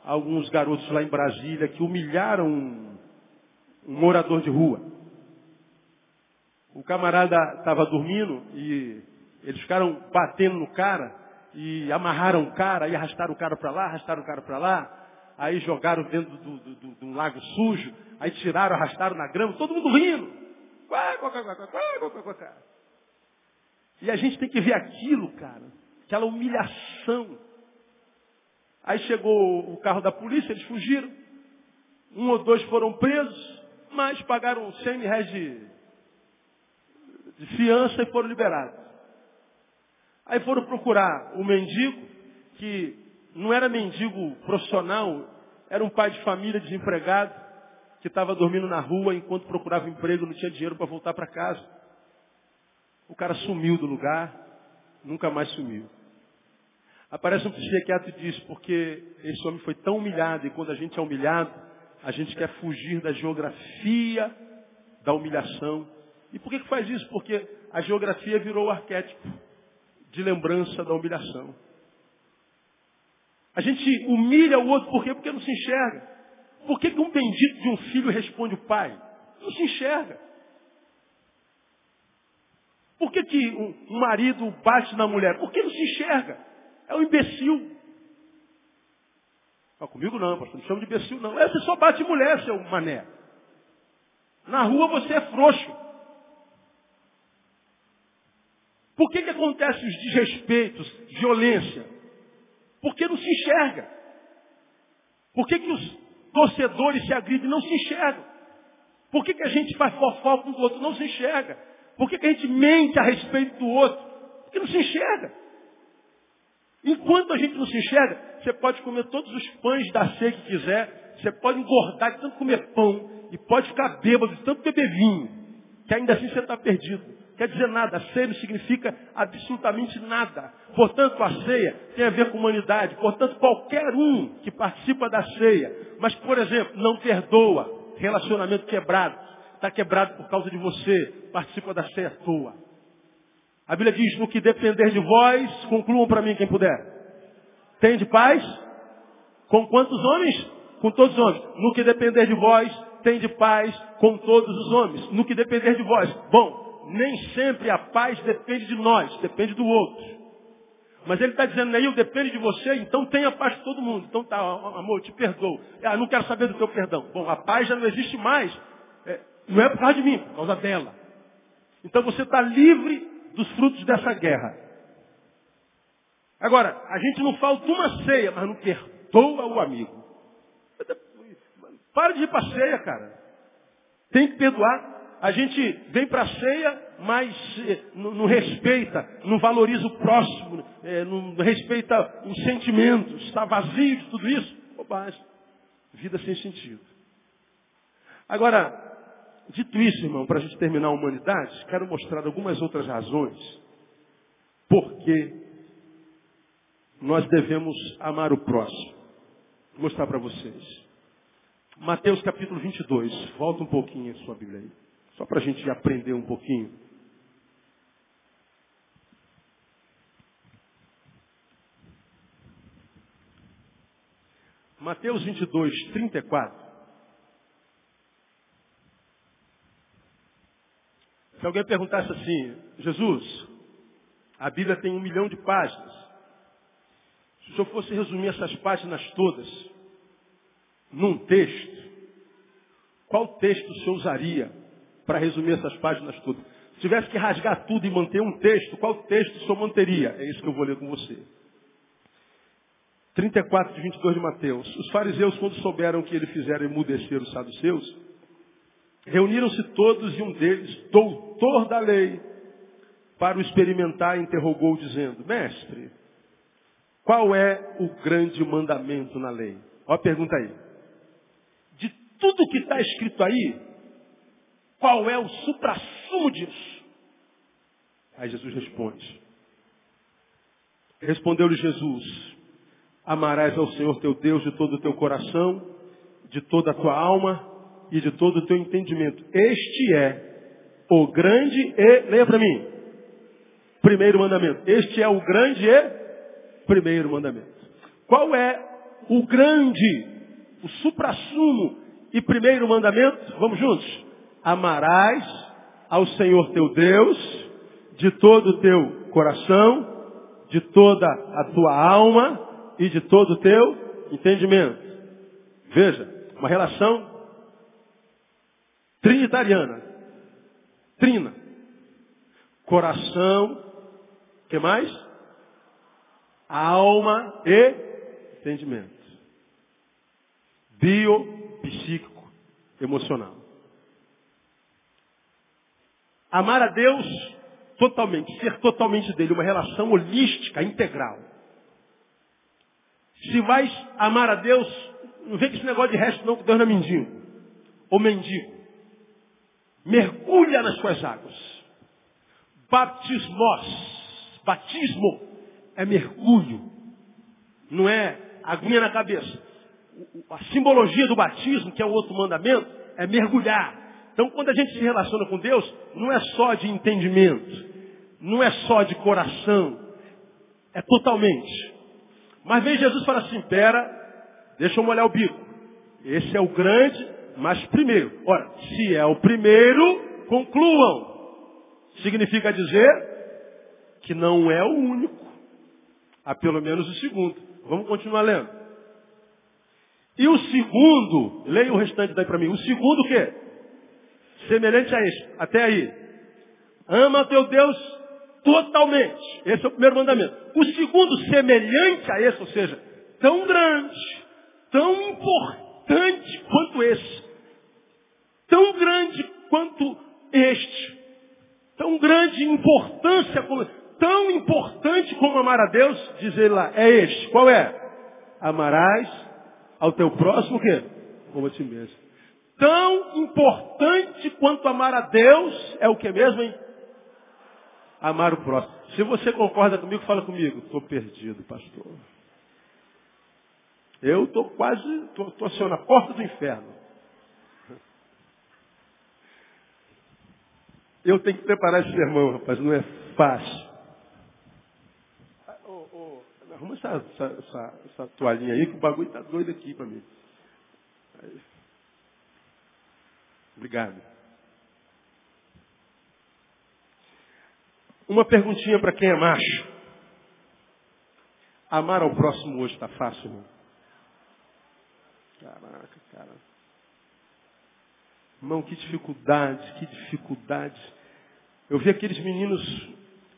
alguns garotos lá em Brasília que humilharam um morador de rua. O camarada estava dormindo e eles ficaram batendo no cara e amarraram o cara, e arrastaram o cara para lá, arrastaram o cara para lá, aí jogaram dentro de um lago sujo, aí tiraram, arrastaram na grama, todo mundo rindo. E a gente tem que ver aquilo, cara, aquela humilhação. Aí chegou o carro da polícia, eles fugiram. Um ou dois foram presos mas pagaram 100 mil reais de, de fiança e foram liberados. Aí foram procurar o mendigo, que não era mendigo profissional, era um pai de família desempregado, que estava dormindo na rua enquanto procurava emprego, não tinha dinheiro para voltar para casa. O cara sumiu do lugar, nunca mais sumiu. Aparece um psiquiatra e diz, porque esse homem foi tão humilhado, e quando a gente é humilhado, a gente quer fugir da geografia da humilhação. E por que, que faz isso? Porque a geografia virou o arquétipo de lembrança da humilhação. A gente humilha o outro por quê? Porque não se enxerga. Por que, que um bendito de um filho responde o pai? Não se enxerga. Por que, que um marido bate na mulher? Porque não se enxerga. É um imbecil. Não, comigo não, pastor. Não chama de imbecil, não. Você só bate mulher, seu mané. Na rua você é frouxo. Por que, que acontecem os desrespeitos, violência? Porque não se enxerga. Por que, que os torcedores se agridem? Não se enxergam. Por que, que a gente faz fofoca com o outro? Não se enxerga. Por que, que a gente mente a respeito do outro? Porque não se enxerga. Enquanto a gente não se enxerga, você pode comer todos os pães da ceia que quiser, você pode engordar de tanto comer pão, e pode ficar bêbado de tanto beber vinho, que ainda assim você está perdido. Quer dizer nada, a ceia não significa absolutamente nada. Portanto, a ceia tem a ver com humanidade. Portanto, qualquer um que participa da ceia, mas, por exemplo, não perdoa, relacionamento quebrado, está quebrado por causa de você, participa da ceia à toa. A Bíblia diz, no que depender de vós, concluam para mim quem puder. Tem de paz? Com quantos homens? Com todos os homens. No que depender de vós, tem de paz com todos os homens. No que depender de vós. Bom, nem sempre a paz depende de nós, depende do outro. Mas ele está dizendo, eu depende de você, então tenha paz de todo mundo. Então tá, amor, te perdoo. Ah, não quero saber do teu perdão. Bom, a paz já não existe mais. É, não é por causa de mim, por causa dela. Então você está livre dos frutos dessa guerra. Agora, a gente não falta uma ceia, mas não perdoa o amigo. Para de ir para a ceia, cara. Tem que perdoar. A gente vem para a ceia, mas eh, não, respeita, não valoriza o próximo, é, não respeita os sentimentos, está vazio de tudo isso. Bobagem. Vida sem sentido. Agora, dito isso, irmão, para a gente terminar a humanidade, quero mostrar algumas outras razões porque nós devemos amar o próximo. Vou mostrar para vocês. Mateus capítulo 22. Volta um pouquinho a sua Bíblia aí. Só para a gente aprender um pouquinho. Mateus 22, 34. Se alguém perguntasse assim, Jesus, a Bíblia tem um milhão de páginas. Se o senhor fosse resumir essas páginas todas num texto, qual texto o senhor usaria para resumir essas páginas todas? Se tivesse que rasgar tudo e manter um texto, qual texto o senhor manteria? É isso que eu vou ler com você. 34 de 22 de Mateus. Os fariseus, quando souberam que ele fizera emudecer os saduceus, reuniram-se todos e um deles, doutor da lei, para o experimentar, interrogou, dizendo, mestre, qual é o grande mandamento na lei? Olha a pergunta aí. De tudo que está escrito aí, qual é o suprassumo disso? Aí Jesus responde. Respondeu-lhe Jesus, amarás ao Senhor teu Deus de todo o teu coração, de toda a tua alma e de todo o teu entendimento. Este é o grande e, leia para mim, primeiro mandamento. Este é o grande e primeiro mandamento. Qual é o grande, o suprassumo e primeiro mandamento? Vamos juntos? Amarás ao Senhor teu Deus de todo o teu coração, de toda a tua alma e de todo o teu entendimento. Veja, uma relação trinitariana. Trina. Coração, que mais? Alma e entendimento. Bio, psíquico, emocional. Amar a Deus totalmente, ser totalmente dele, uma relação holística, integral. Se vais amar a Deus, não vem com esse negócio de resto não, que Deus não é mendigo. Ou mendigo. Mergulha nas suas águas. Batismos Batismo é mergulho. Não é aguinha na cabeça. A simbologia do batismo, que é o outro mandamento, é mergulhar. Então, quando a gente se relaciona com Deus, não é só de entendimento, não é só de coração, É totalmente. Mas vem Jesus e fala assim, pera, deixa eu molhar o bico. Esse é o grande, mas primeiro. Ora, se é o primeiro, concluam. Significa dizer que não é o único. Há pelo menos o segundo. Vamos continuar lendo. E o segundo, leia o restante daí para mim. O segundo o quê? Semelhante a este. Até aí. Ama teu Deus totalmente. Esse é o primeiro mandamento. O segundo, semelhante a esse, ou seja, tão grande, tão importante quanto esse. Tão grande quanto este. Tão grande importância tão importante como amar a Deus, diz ele lá, é este. Qual é? Amarás ao teu próximo o quê? Como a ti mesmo. Tão importante quanto amar a Deus é o que mesmo, hein? Amar o próximo. Se você concorda comigo, fala comigo. Estou perdido, pastor. Eu estou quase, estou assim, na porta do inferno. Eu tenho que preparar esse sermão, rapaz, não é fácil. Arruma essa, essa, essa, toalhinha aí que o bagulho tá doido aqui para mim. Obrigado. Uma perguntinha para quem é macho. Amar ao próximo hoje está fácil, irmão? Caraca, cara. Irmão, que dificuldade, que dificuldade. Eu vi aqueles meninos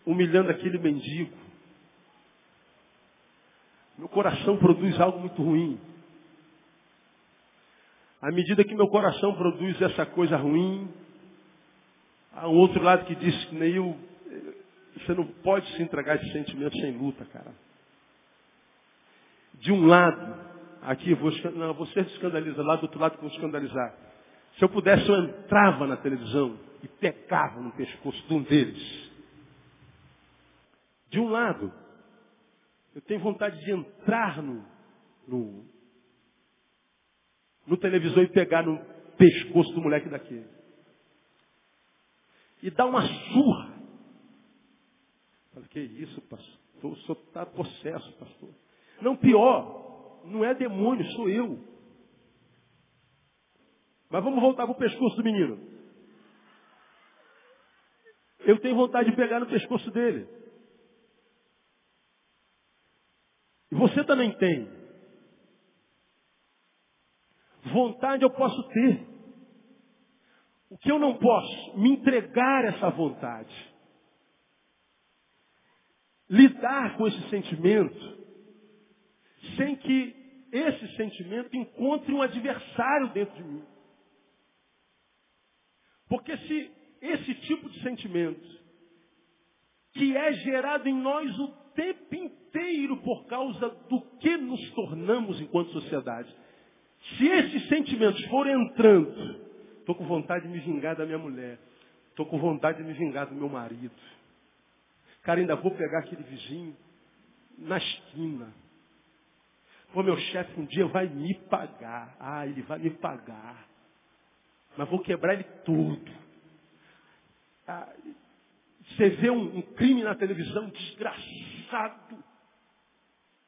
humilhando aquele mendigo. Meu coração produz algo muito ruim. À medida que meu coração produz essa coisa ruim, há um outro lado que diz que nem eu, você não pode se entregar esse sentimento sem luta, cara. De um lado, aqui vou, não, você se escandaliza, lá do outro lado vou escandalizar. Se eu pudesse, eu entrava na televisão e pecava no pescoço de um deles. De um lado, eu tenho vontade de entrar no, no, no televisor e pegar no pescoço do moleque daquele. E dar uma surra. Falei, que isso, pastor? O senhor está possesso, pastor. Não, pior, não é demônio, sou eu. Mas vamos voltar para o pescoço do menino. Eu tenho vontade de pegar no pescoço dele. E você também tem. Vontade eu posso ter. O que eu não posso? Me entregar essa vontade. Lidar com esse sentimento sem que esse sentimento encontre um adversário dentro de mim. Porque se esse tipo de sentimento, que é gerado em nós o tempo inteiro por causa do que nos tornamos enquanto sociedade. Se esses sentimentos forem entrando, estou com vontade de me vingar da minha mulher, estou com vontade de me vingar do meu marido. Cara, ainda vou pegar aquele vizinho na esquina. Pô, meu chefe um dia vai me pagar. Ah, ele vai me pagar. Mas vou quebrar ele tudo. Você vê um, um crime na televisão, desgraçado.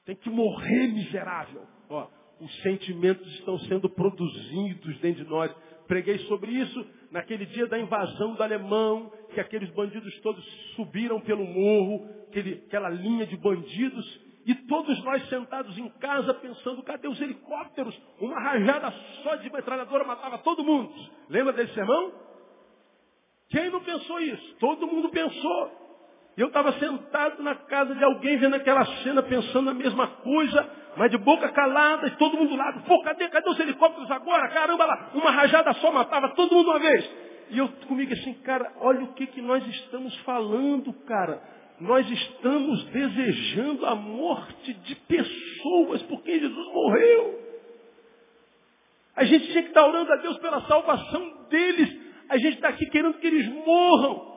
Tem que morrer miserável. Ó, os sentimentos estão sendo produzidos dentro de nós. Preguei sobre isso naquele dia da invasão do alemão, que aqueles bandidos todos subiram pelo morro, aquele, aquela linha de bandidos, e todos nós sentados em casa pensando, cadê os helicópteros? Uma rajada só de metralhadora matava todo mundo. Lembra desse sermão? Quem não pensou isso? Todo mundo pensou. Eu estava sentado na casa de alguém vendo aquela cena, pensando a mesma coisa, mas de boca calada, e todo mundo lá, pô, cadê, cadê os helicópteros agora? Caramba lá, uma rajada só matava todo mundo uma vez. E eu comigo assim, cara, olha o que, que nós estamos falando, cara. Nós estamos desejando a morte de pessoas por quem Jesus morreu. A gente tinha que estar orando a Deus pela salvação deles. A gente está aqui querendo que eles morram.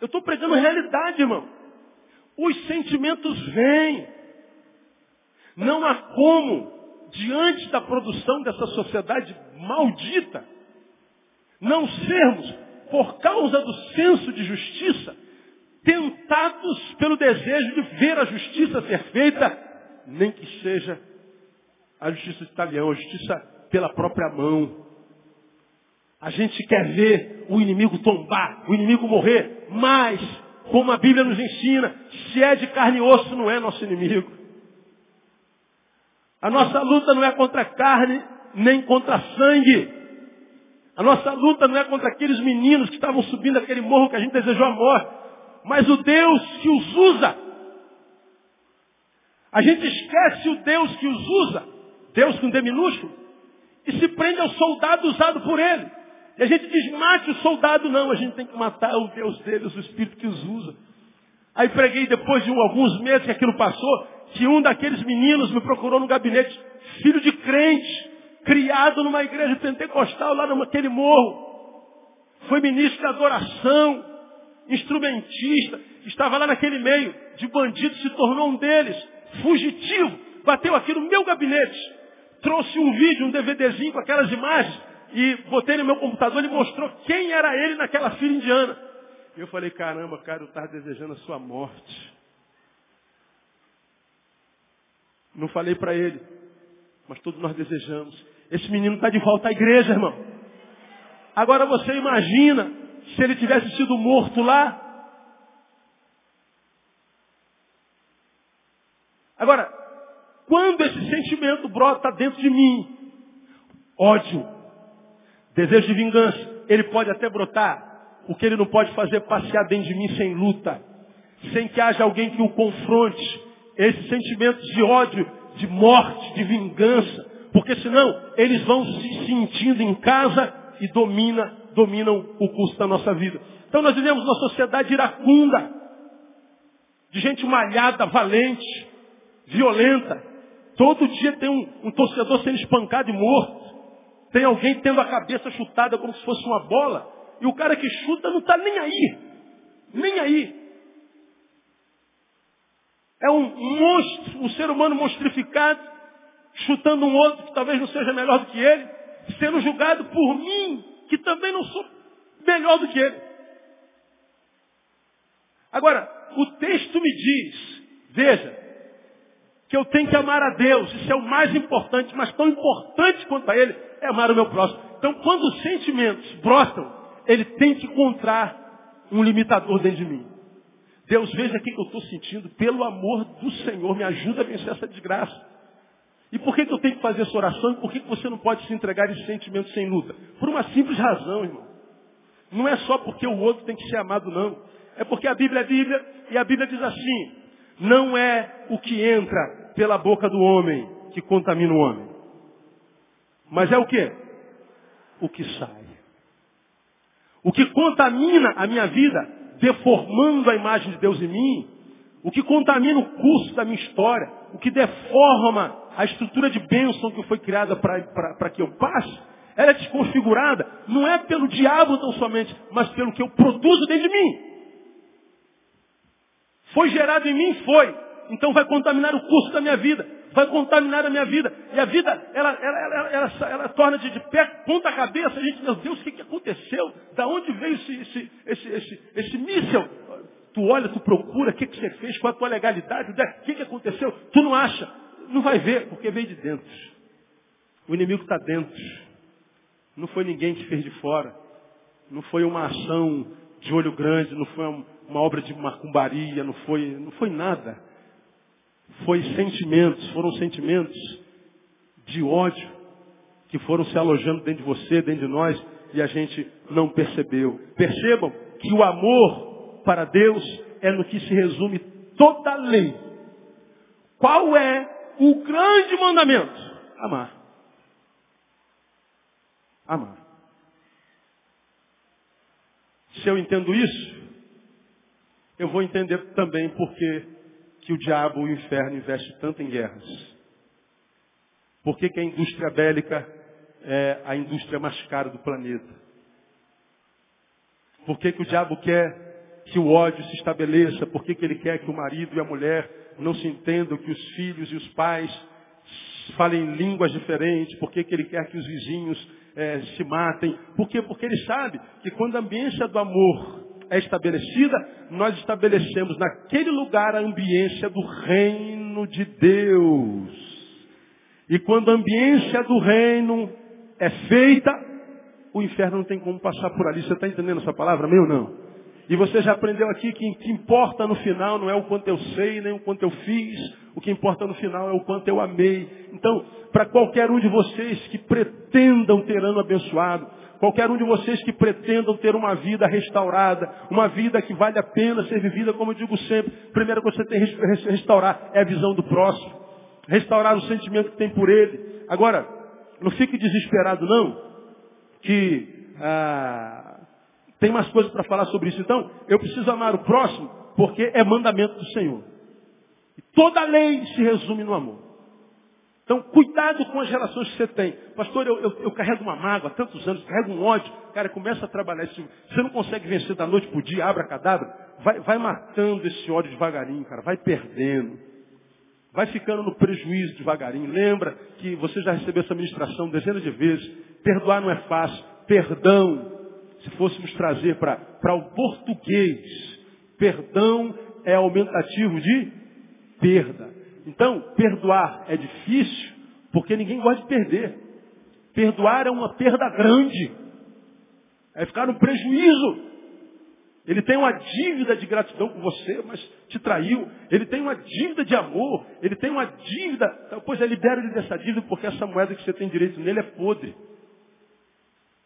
Eu estou pregando realidade, irmão. Os sentimentos vêm. Não há como, diante da produção dessa sociedade maldita, não sermos, por causa do senso de justiça, tentados pelo desejo de ver a justiça ser feita, nem que seja a justiça talião, a justiça pela própria mão. A gente quer ver o inimigo tombar, o inimigo morrer, mas, como a Bíblia nos ensina, se é de carne e osso, não é nosso inimigo. A nossa luta não é contra carne, nem contra sangue. A nossa luta não é contra aqueles meninos que estavam subindo aquele morro que a gente desejou a morte, mas o Deus que os usa. A gente esquece o Deus que os usa, Deus com D minúsculo, e se prende ao soldado usado por ele. E a gente diz, mate o soldado, não, a gente tem que matar o Deus deles, o Espírito que os usa. Aí preguei depois de alguns meses que aquilo passou, que um daqueles meninos me procurou no gabinete, filho de crente, criado numa igreja pentecostal lá naquele morro. Foi ministro de adoração, instrumentista, estava lá naquele meio de bandidos, se tornou um deles, fugitivo, bateu aqui no meu gabinete, trouxe um vídeo, um DVDzinho com aquelas imagens, e botei no meu computador, ele mostrou quem era ele naquela fila indiana. E eu falei, caramba, cara, eu estava desejando a sua morte. Não falei para ele, mas todos nós desejamos. Esse menino está de volta à igreja, irmão. Agora você imagina se ele tivesse sido morto lá. Agora, quando esse sentimento brota dentro de mim, ódio, desejo de vingança, ele pode até brotar. O que ele não pode fazer é passear dentro de mim sem luta, sem que haja alguém que o confronte. Esses sentimentos de ódio, de morte, de vingança, porque senão eles vão se sentindo em casa e domina, dominam o curso da nossa vida. Então nós vivemos uma sociedade iracunda, de gente malhada, valente, violenta. Todo dia tem um, um torcedor sendo espancado e morto. Tem alguém tendo a cabeça chutada como se fosse uma bola. E o cara que chuta não está nem aí. Nem aí. É um monstro, um ser humano monstrificado, chutando um outro que talvez não seja melhor do que ele, sendo julgado por mim, que também não sou melhor do que ele. Agora, o texto me diz, veja, que eu tenho que amar a Deus, isso é o mais importante, mas tão importante quanto a Ele é amar o meu próximo. Então, quando os sentimentos brotam, ele tem que encontrar um limitador dentro de mim. Deus, veja o que eu estou sentindo, pelo amor do Senhor, me ajuda a vencer essa desgraça. E por que, que eu tenho que fazer essa oração? E por que, que você não pode se entregar a esse sentimento sem luta? Por uma simples razão, irmão. Não é só porque o outro tem que ser amado, não. É porque a Bíblia é Bíblia e a Bíblia diz assim: não é o que entra pela boca do homem que contamina o homem. Mas é o que? O que sai. O que contamina a minha vida, deformando a imagem de Deus em mim, o que contamina o curso da minha história, o que deforma a estrutura de bênção que foi criada para que eu passe, ela é desconfigurada, não é pelo diabo tão somente, mas pelo que eu produzo dentro de mim. Foi gerado em mim? Foi. Então vai contaminar o curso da minha vida vai contaminar a minha vida. E a vida, ela, ela, ela, ela torna de, de pé, ponta cabeça. A gente, meu Deus, o que, que aconteceu? Da onde veio esse, esse, esse, esse, esse míssel? Tu olha, tu procura, o que, que você fez, qual a tua legalidade, o que, que aconteceu? Tu não acha. Não vai ver, porque veio de dentro. O inimigo está dentro. Não foi ninguém que fez de fora. Não foi uma ação de olho grande, não foi uma obra de macumbaria, não foi, não foi nada foi sentimentos, foram sentimentos de ódio que foram se alojando dentro de você, dentro de nós, e a gente não percebeu. Percebam que o amor para Deus é no que se resume toda a lei. Qual é o grande mandamento? Amar. Amar. Se eu entendo isso, eu vou entender também porque que o diabo, o inferno, investe tanto em guerras? Por que, que a indústria bélica é a indústria mais cara do planeta? Por que, que o diabo quer que o ódio se estabeleça? Por que, que ele quer que o marido e a mulher não se entendam, que os filhos e os pais falem línguas diferentes? Por que, que ele quer que os vizinhos é, se matem? Por quê? Porque ele sabe que quando a ambiência do amor é estabelecida, nós estabelecemos naquele lugar a ambiência do reino de Deus. E quando a ambiência do reino é feita, o inferno não tem como passar por ali. Você está entendendo essa palavra? Meu não. E você já aprendeu aqui que o que importa no final não é o quanto eu sei, nem o quanto eu fiz. O que importa no final é o quanto eu amei. Então, para qualquer um de vocês que pretendam ter ano abençoado, qualquer um de vocês que pretendam ter uma vida restaurada, uma vida que vale a pena ser vivida, como eu digo sempre, primeiro que você tem que restaurar é a visão do próximo. Restaurar o sentimento que tem por ele. Agora, não fique desesperado não, que ah, tem mais coisas para falar sobre isso. Então, eu preciso amar o próximo porque é mandamento do Senhor. E toda lei se resume no amor. Então, cuidado com as relações que você tem. Pastor, eu, eu, eu carrego uma mágoa há tantos anos, carrego um ódio. Cara, começa a trabalhar isso. Você não consegue vencer da noite para o dia, abra cadáver. Vai, vai matando esse ódio devagarinho, cara. Vai perdendo. Vai ficando no prejuízo devagarinho. Lembra que você já recebeu essa ministração dezenas de vezes. Perdoar não é fácil. Perdão, se fôssemos trazer para o português, perdão é aumentativo de perda. Então, perdoar é difícil porque ninguém gosta de perder. Perdoar é uma perda grande. É ficar no prejuízo. Ele tem uma dívida de gratidão com você, mas te traiu. Ele tem uma dívida de amor. Ele tem uma dívida. Pois é, libera ele dessa dívida, porque essa moeda que você tem direito nele é podre.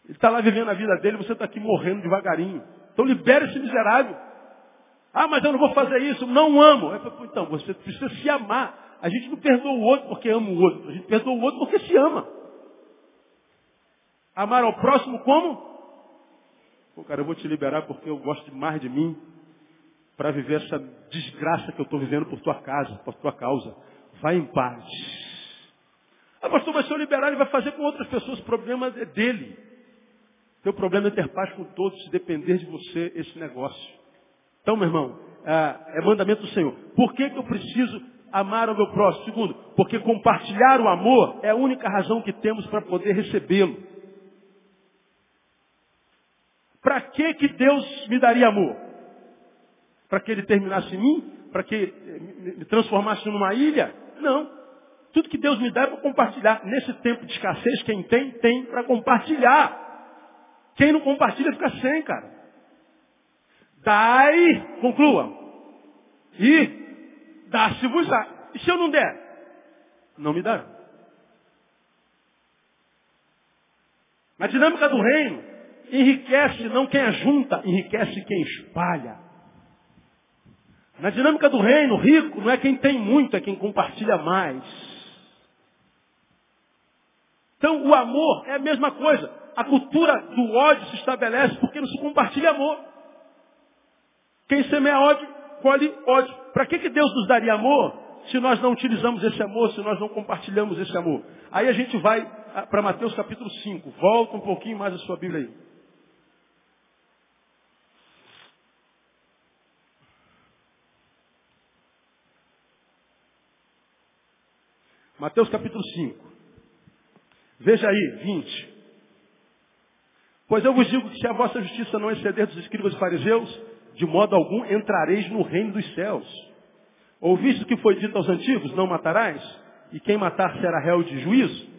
Ele está lá vivendo a vida dele, você está aqui morrendo devagarinho. Então libera esse miserável. Ah, mas eu não vou fazer isso, não amo. Então, você precisa se amar. A gente não perdoa o outro porque ama o outro. A gente perdoa o outro porque se ama. Amar ao próximo como? Pô, cara, eu vou te liberar porque eu gosto mais de mim para viver essa desgraça que eu estou vivendo por tua casa, por tua causa. Vai em paz. Ah, pastor, mas se eu liberar, ele vai fazer com outras pessoas. O problema é dele. Teu problema é ter paz com todos, se depender de você esse negócio. Então, meu irmão, é, é mandamento do Senhor. Por que, que eu preciso amar o meu próximo? Segundo, porque compartilhar o amor é a única razão que temos para poder recebê-lo. Para que, que Deus me daria amor? Para que ele terminasse em mim? Para que me transformasse numa ilha? Não. Tudo que Deus me dá é para compartilhar. Nesse tempo de escassez, quem tem, tem para compartilhar. Quem não compartilha fica sem, cara. Dai, conclua. E dá-se-vos-á. E se eu não der? Não me dá. Na dinâmica do reino, enriquece não quem ajunta, enriquece quem espalha. Na dinâmica do reino, rico não é quem tem muito, é quem compartilha mais. Então, o amor é a mesma coisa a cultura do ódio se estabelece porque não se compartilha amor. Quem semeia ódio, colhe ódio. Para que, que Deus nos daria amor se nós não utilizamos esse amor, se nós não compartilhamos esse amor? Aí a gente vai ah, para Mateus capítulo 5. Volta um pouquinho mais a sua Bíblia aí. Mateus capítulo 5. Veja aí, 20. Pois eu vos digo que se a vossa justiça não exceder dos escribas e fariseus, de modo algum entrareis no reino dos céus. Ouviste o que foi dito aos antigos, não matarás, e quem matar será réu de juízo?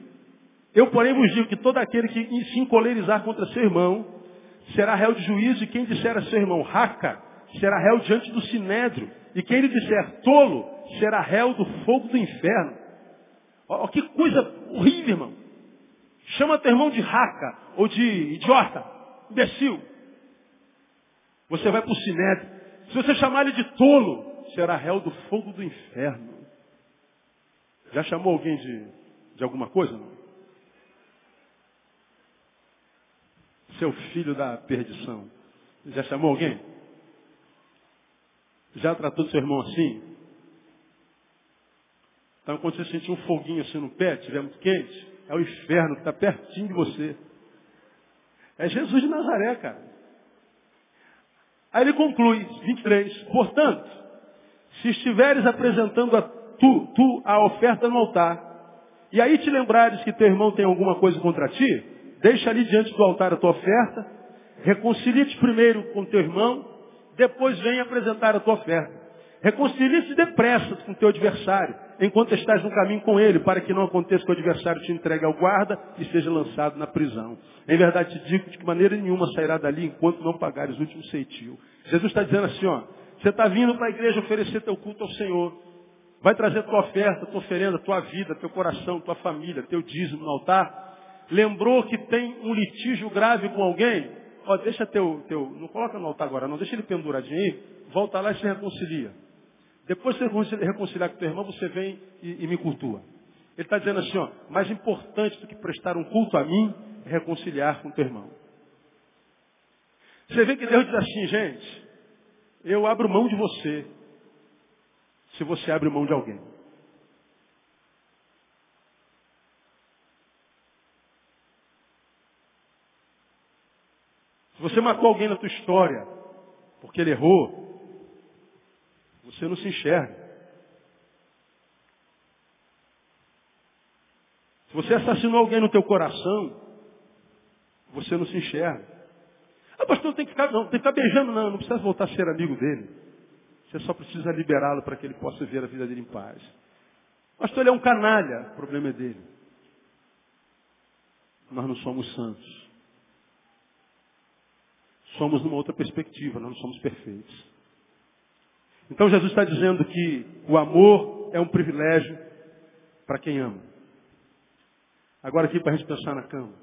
Eu, porém, vos digo que todo aquele que se encolerizar contra seu irmão, será réu de juízo, e quem disser a seu irmão raca, será réu diante do sinédrio, e quem lhe disser tolo, será réu do fogo do inferno. Ó, que coisa horrível, irmão. Chama teu irmão de raca ou de idiota, imbecil. Você vai para o sinédrio. Se você chamar ele de tolo, será réu do fogo do inferno. Já chamou alguém de, de alguma coisa? Não? Seu filho da perdição. Já chamou alguém? Já tratou seu irmão assim? Então, quando você sentir um foguinho assim no pé, estiver muito quente, é o inferno que está pertinho de você. É Jesus de Nazaré, cara. Aí ele conclui, 23. Portanto, se estiveres apresentando a tu, tu a oferta no altar, e aí te lembrares que teu irmão tem alguma coisa contra ti, deixa ali diante do altar a tua oferta, reconcilia-te primeiro com teu irmão, Depois vem apresentar a tua oferta. Reconcilie-se depressa com teu adversário, enquanto estás no caminho com ele, para que não aconteça que o adversário te entregue ao guarda e seja lançado na prisão. Em verdade te digo que de maneira nenhuma sairá dali enquanto não pagares o último ceitil. Jesus está dizendo assim, ó, você está vindo para a igreja oferecer teu culto ao Senhor. Vai trazer tua oferta, tua oferenda, tua vida, teu coração, tua família, teu dízimo no altar. Lembrou que tem um litígio grave com alguém? Ó, deixa teu, teu, não coloca no altar agora, não, deixa ele penduradinho aí, volta lá e se reconcilia. Depois de você reconciliar com teu irmão, você vem e, e me cultua. Ele está dizendo assim, ó, mais importante do que prestar um culto a mim é reconciliar com teu irmão. Você vê que Deus diz assim, gente, eu abro mão de você se você abre mão de alguém. Se você matou alguém na tua história porque ele errou, você não se enxerga. Se você assassinou alguém no teu coração, você não se enxerga. Ah, pastor, tem que ficar, não, tem que ficar beijando, não, não precisa voltar a ser amigo dele. Você só precisa liberá-lo para que ele possa ver a vida dele em paz. Pastor, ele é um canalha, o problema é dele. Nós não somos santos. Somos numa outra perspectiva, nós não somos perfeitos. Então Jesus está dizendo que o amor é um privilégio para quem ama. Agora aqui para a gente pensar na cama.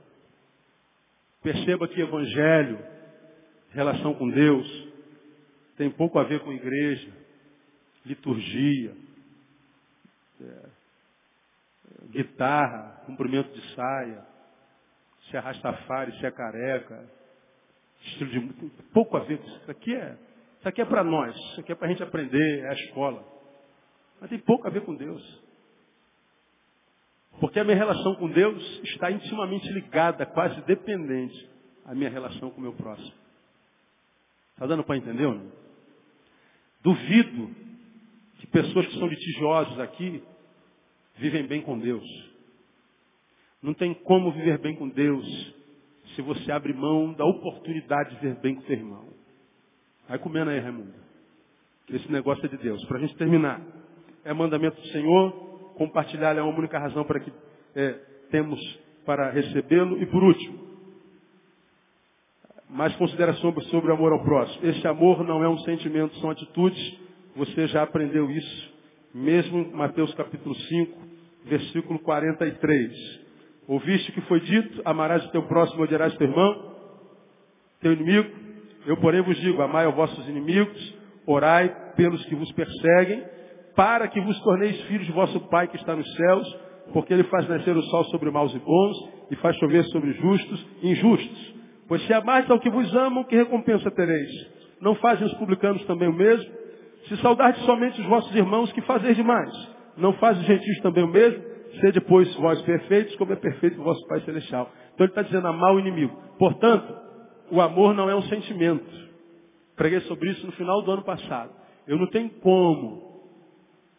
Perceba que evangelho, relação com Deus, tem pouco a ver com igreja, liturgia, é, guitarra, cumprimento de saia, se é rastafari, se é careca, estilo de pouco a ver com isso. Isso aqui é isso aqui é para nós, isso aqui é para a gente aprender, é a escola. Mas tem pouco a ver com Deus. Porque a minha relação com Deus está intimamente ligada, quase dependente, à minha relação com o meu próximo. Está dando para entender ou não? Duvido que pessoas que são litigiosas aqui vivem bem com Deus. Não tem como viver bem com Deus se você abre mão da oportunidade de viver bem com seu irmão. Vai comendo aí, Raimundo. Esse negócio é de Deus. Para a gente terminar. É mandamento do Senhor. Compartilhar é a única razão para que é, temos para recebê-lo. E por último, mais consideração sobre o amor ao próximo. Esse amor não é um sentimento, são atitudes. Você já aprendeu isso. Mesmo em Mateus capítulo 5, versículo 43. Ouviste o que foi dito? Amarás o teu próximo, odiarás teu irmão, teu inimigo. Eu, porém, vos digo, amai aos vossos inimigos, orai pelos que vos perseguem, para que vos torneis filhos de vosso Pai que está nos céus, porque ele faz nascer o sol sobre maus e bons, e faz chover sobre justos e injustos. Pois se amais ao que vos amam, que recompensa tereis? Não fazem os publicanos também o mesmo? Se saudardes somente os vossos irmãos, que fazeis demais? Não fazem os gentios também o mesmo? Sede, pois, vós perfeitos, como é perfeito o vosso Pai Celestial. Então ele está dizendo amar o inimigo. Portanto, o amor não é um sentimento. Preguei sobre isso no final do ano passado. Eu não tenho como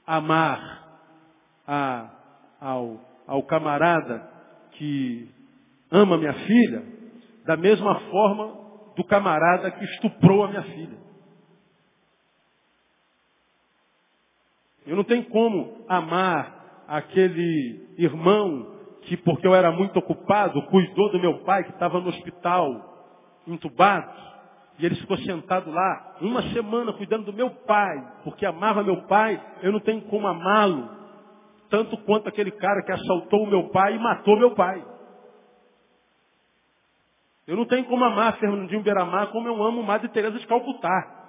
amar a, ao, ao camarada que ama minha filha da mesma forma do camarada que estuprou a minha filha. Eu não tenho como amar aquele irmão que, porque eu era muito ocupado, cuidou do meu pai que estava no hospital entubado, e ele ficou sentado lá uma semana cuidando do meu pai, porque amava meu pai, eu não tenho como amá-lo, tanto quanto aquele cara que assaltou o meu pai e matou meu pai. Eu não tenho como amar Fernandinho Beiramar como eu amo Madre Teresa de Calcutá.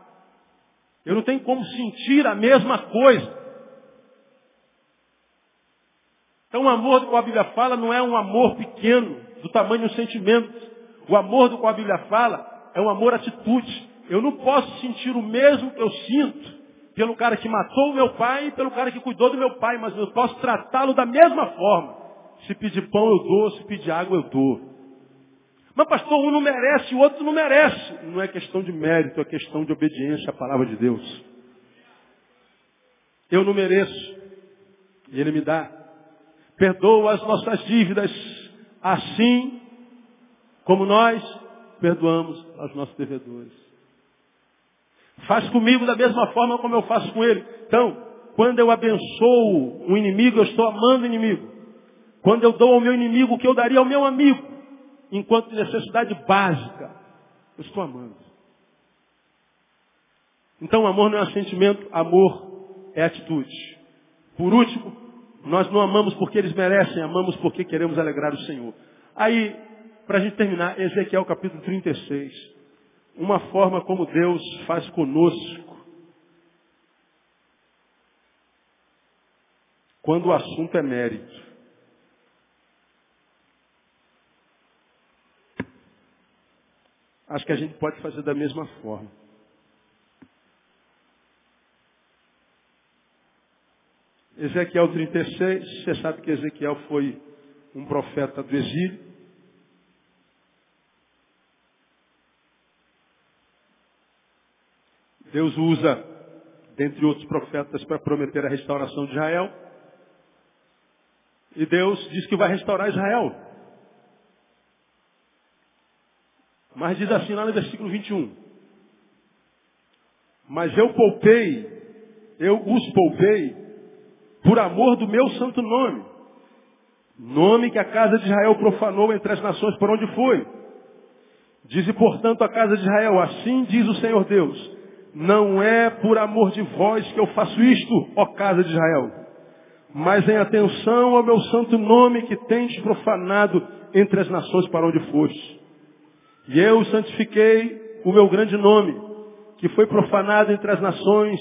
Eu não tenho como sentir a mesma coisa. Então o amor qual a Bíblia fala não é um amor pequeno, do tamanho de um sentimento. O amor do qual a Bíblia fala é um amor atitude. Eu não posso sentir o mesmo que eu sinto pelo cara que matou o meu pai e pelo cara que cuidou do meu pai, mas eu posso tratá-lo da mesma forma. Se pedir pão eu dou, se pedir água eu dou. Mas pastor, um não merece, o outro não merece. Não é questão de mérito, é questão de obediência à palavra de Deus. Eu não mereço. E Ele me dá. Perdoa as nossas dívidas. Assim como nós perdoamos aos nossos devedores. Faz comigo da mesma forma como eu faço com ele. Então, quando eu abençoo o inimigo, eu estou amando o inimigo. Quando eu dou ao meu inimigo o que eu daria ao meu amigo, enquanto necessidade básica, eu estou amando. Então, amor não é sentimento, amor é atitude. Por último, nós não amamos porque eles merecem, amamos porque queremos alegrar o Senhor. Aí, para a gente terminar, Ezequiel capítulo 36. Uma forma como Deus faz conosco. Quando o assunto é mérito. Acho que a gente pode fazer da mesma forma. Ezequiel 36, você sabe que Ezequiel foi um profeta do exílio. Deus usa, dentre outros profetas, para prometer a restauração de Israel. E Deus diz que vai restaurar Israel. Mas diz assim lá no versículo 21. Mas eu poupei, eu os poupei por amor do meu santo nome. Nome que a casa de Israel profanou entre as nações por onde foi. Dize, portanto, a casa de Israel, assim diz o Senhor Deus, não é por amor de vós que eu faço isto, ó casa de Israel, mas em atenção ao meu santo nome que tens profanado entre as nações para onde foste. E eu santifiquei o meu grande nome, que foi profanado entre as nações,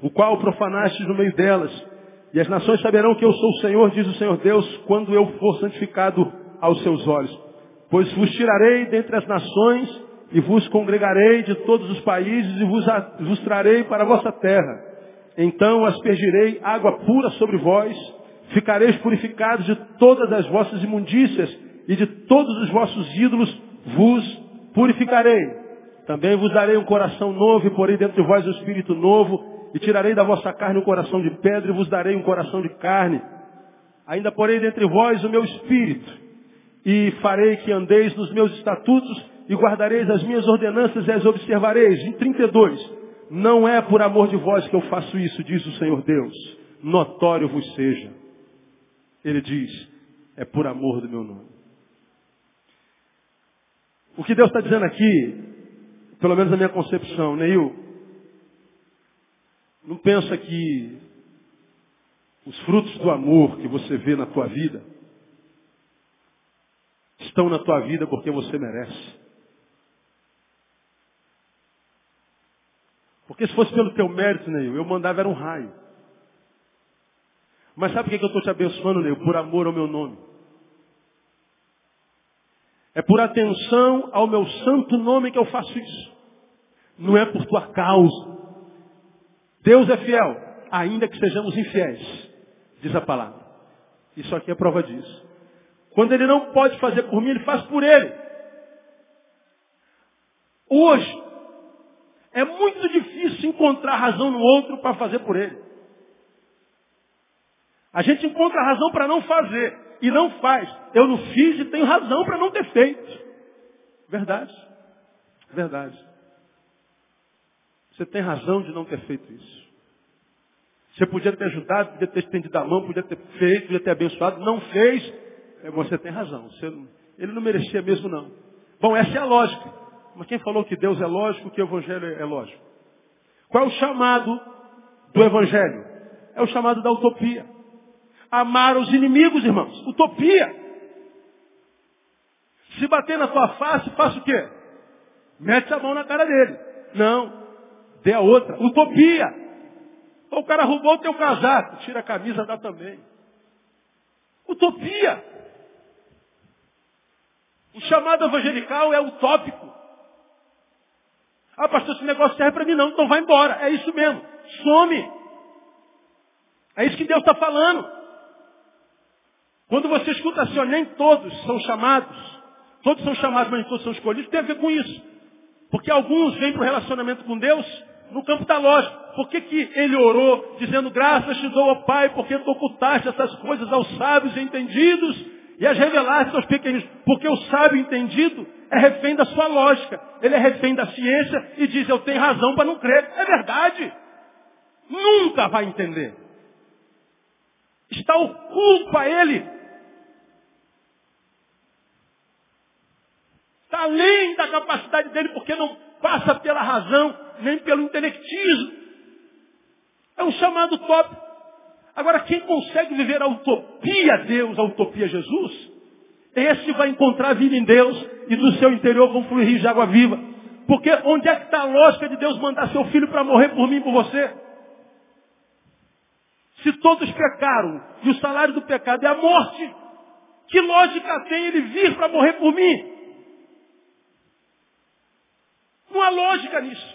o qual profanaste no meio delas. E as nações saberão que eu sou o Senhor, diz o Senhor Deus, quando eu for santificado aos seus olhos. Pois vos tirarei dentre as nações e vos congregarei de todos os países e vos, vos trarei para a vossa terra. Então aspergirei água pura sobre vós, ficareis purificados de todas as vossas imundícias e de todos os vossos ídolos vos purificarei. Também vos darei um coração novo e porei dentro de vós um espírito novo e tirarei da vossa carne um coração de pedra e vos darei um coração de carne. Ainda porei dentre vós o meu espírito. E farei que andeis nos meus estatutos e guardareis as minhas ordenanças e as observareis. Em 32. Não é por amor de vós que eu faço isso, diz o Senhor Deus. Notório vos seja. Ele diz, é por amor do meu nome. O que Deus está dizendo aqui, pelo menos na minha concepção, Neil, não pensa que os frutos do amor que você vê na tua vida estão na tua vida porque você merece. Porque se fosse pelo teu mérito, Neil, eu mandava era um raio. Mas sabe por que eu estou te abençoando, Neil? Por amor ao meu nome. É por atenção ao meu santo nome que eu faço isso. Não é por tua causa. Deus é fiel, ainda que sejamos infiéis, diz a palavra. Isso aqui é prova disso. Quando ele não pode fazer por mim, ele faz por ele. Hoje, é muito difícil encontrar razão no outro para fazer por ele. A gente encontra razão para não fazer e não faz. Eu não fiz e tenho razão para não ter feito. Verdade. Verdade. Você tem razão de não ter feito isso. Você podia ter ajudado, podia ter estendido a mão, podia ter feito, podia ter abençoado, não fez. É, você tem razão. Você, ele não merecia mesmo, não. Bom, essa é a lógica. Mas quem falou que Deus é lógico, que o Evangelho é lógico? Qual é o chamado do Evangelho? É o chamado da utopia. Amar os inimigos, irmãos. Utopia. Se bater na tua face, faça o quê? Mete a mão na cara dele. Não dê a outra. Utopia. O cara roubou o teu casaco, tira a camisa, dá também. Utopia. O chamado evangelical é utópico. Ah, pastor, esse negócio serve para mim não, então vai embora. É isso mesmo. Some. É isso que Deus está falando. Quando você escuta assim, ó, nem todos são chamados, todos são chamados, mas nem todos são escolhidos, tem a ver com isso. Porque alguns vêm para o relacionamento com Deus no campo da lógica. Por que, que ele orou dizendo, graças te dou, ó Pai, porque tu ocultaste essas coisas aos sábios e entendidos e as revelar seus pequenos, porque o sábio entendido é refém da sua lógica, ele é refém da ciência e diz, eu tenho razão para não crer. É verdade. Nunca vai entender. Está oculto a ele. Está além da capacidade dele, porque não passa pela razão, nem pelo intelectismo. É um chamado top. Agora, quem consegue viver a utopia Deus, a utopia Jesus, esse vai encontrar a vida em Deus e do seu interior vão fluir rios de água viva. Porque onde é que está a lógica de Deus mandar seu filho para morrer por mim e por você? Se todos pecaram e o salário do pecado é a morte, que lógica tem ele vir para morrer por mim? Não há lógica nisso.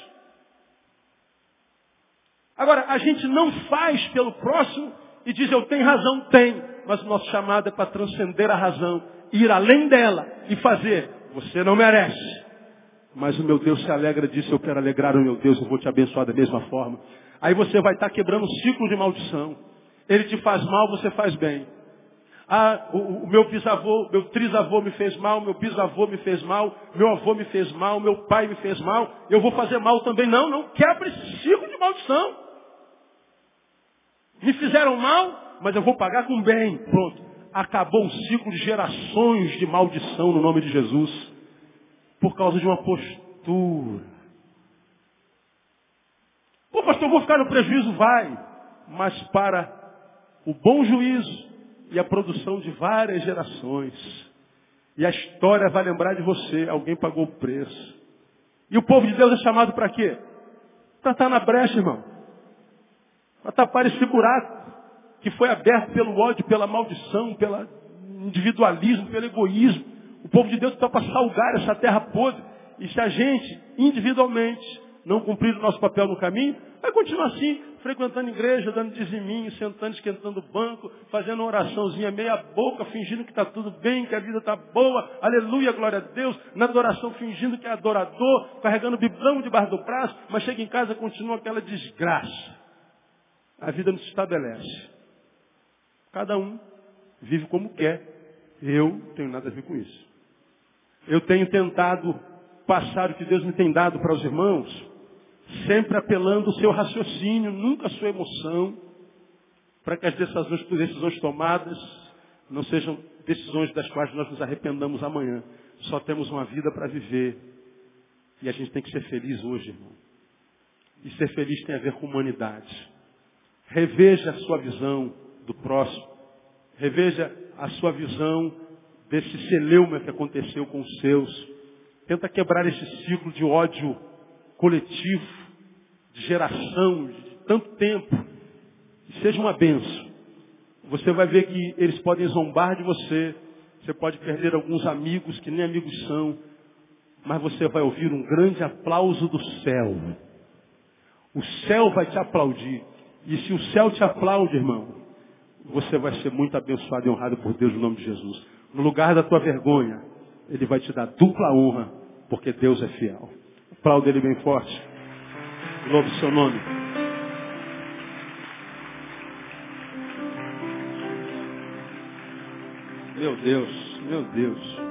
Agora, a gente não faz pelo próximo e diz, eu tenho razão, tem. Mas o nosso chamado é para transcender a razão, ir além dela e fazer. Você não merece. Mas o meu Deus se alegra disso, eu quero alegrar o meu Deus, eu vou te abençoar da mesma forma. Aí você vai estar quebrando um ciclo de maldição. Ele te faz mal, você faz bem. Ah, o, o, meu bisavô, meu trisavô me fez mal, meu bisavô me fez mal, meu avô me fez mal, meu pai me fez mal, eu vou fazer mal também. Não, não quebra esse ciclo de maldição. Me fizeram mal, mas eu vou pagar com bem. Pronto. Acabou um ciclo de gerações de maldição no nome de Jesus. Por causa de uma postura. Pô, pastor, eu vou ficar no prejuízo? Vai. Mas para o bom juízo e a produção de várias gerações. E a história vai lembrar de você. Alguém pagou o preço. E o povo de Deus é chamado para quê? Para estar na brecha, irmão para tapar esse buraco que foi aberto pelo ódio, pela maldição, pelo individualismo, pelo egoísmo. O povo de Deus está para salgar essa terra podre. E se a gente, individualmente, não cumprir o nosso papel no caminho, vai continuar assim, frequentando igreja, dando diziminho, sentando, esquentando o banco, fazendo uma oraçãozinha meia boca, fingindo que está tudo bem, que a vida está boa, aleluia, glória a Deus, na adoração fingindo que é adorador, carregando biblão debaixo do braço, mas chega em casa e continua aquela desgraça a vida não se estabelece. Cada um vive como quer. Eu tenho nada a ver com isso. Eu tenho tentado passar o que Deus me tem dado para os irmãos, sempre apelando o seu raciocínio, nunca a sua emoção, para que as decisões, decisões tomadas não sejam decisões das quais nós nos arrependamos amanhã. Só temos uma vida para viver. E a gente tem que ser feliz hoje, irmão. E ser feliz tem a ver com humanidade. Reveja a sua visão do próximo. Reveja a sua visão desse celeuma que aconteceu com os seus. Tenta quebrar esse ciclo de ódio coletivo, de geração, de tanto tempo. Seja uma benção. Você vai ver que eles podem zombar de você. Você pode perder alguns amigos que nem amigos são. Mas você vai ouvir um grande aplauso do céu. O céu vai te aplaudir. E se o céu te aplaude, irmão, você vai ser muito abençoado e honrado por Deus no nome de Jesus. No lugar da tua vergonha, Ele vai te dar dupla honra, porque Deus é fiel. Aplauda Ele bem forte. Louve o seu nome. Meu Deus, meu Deus.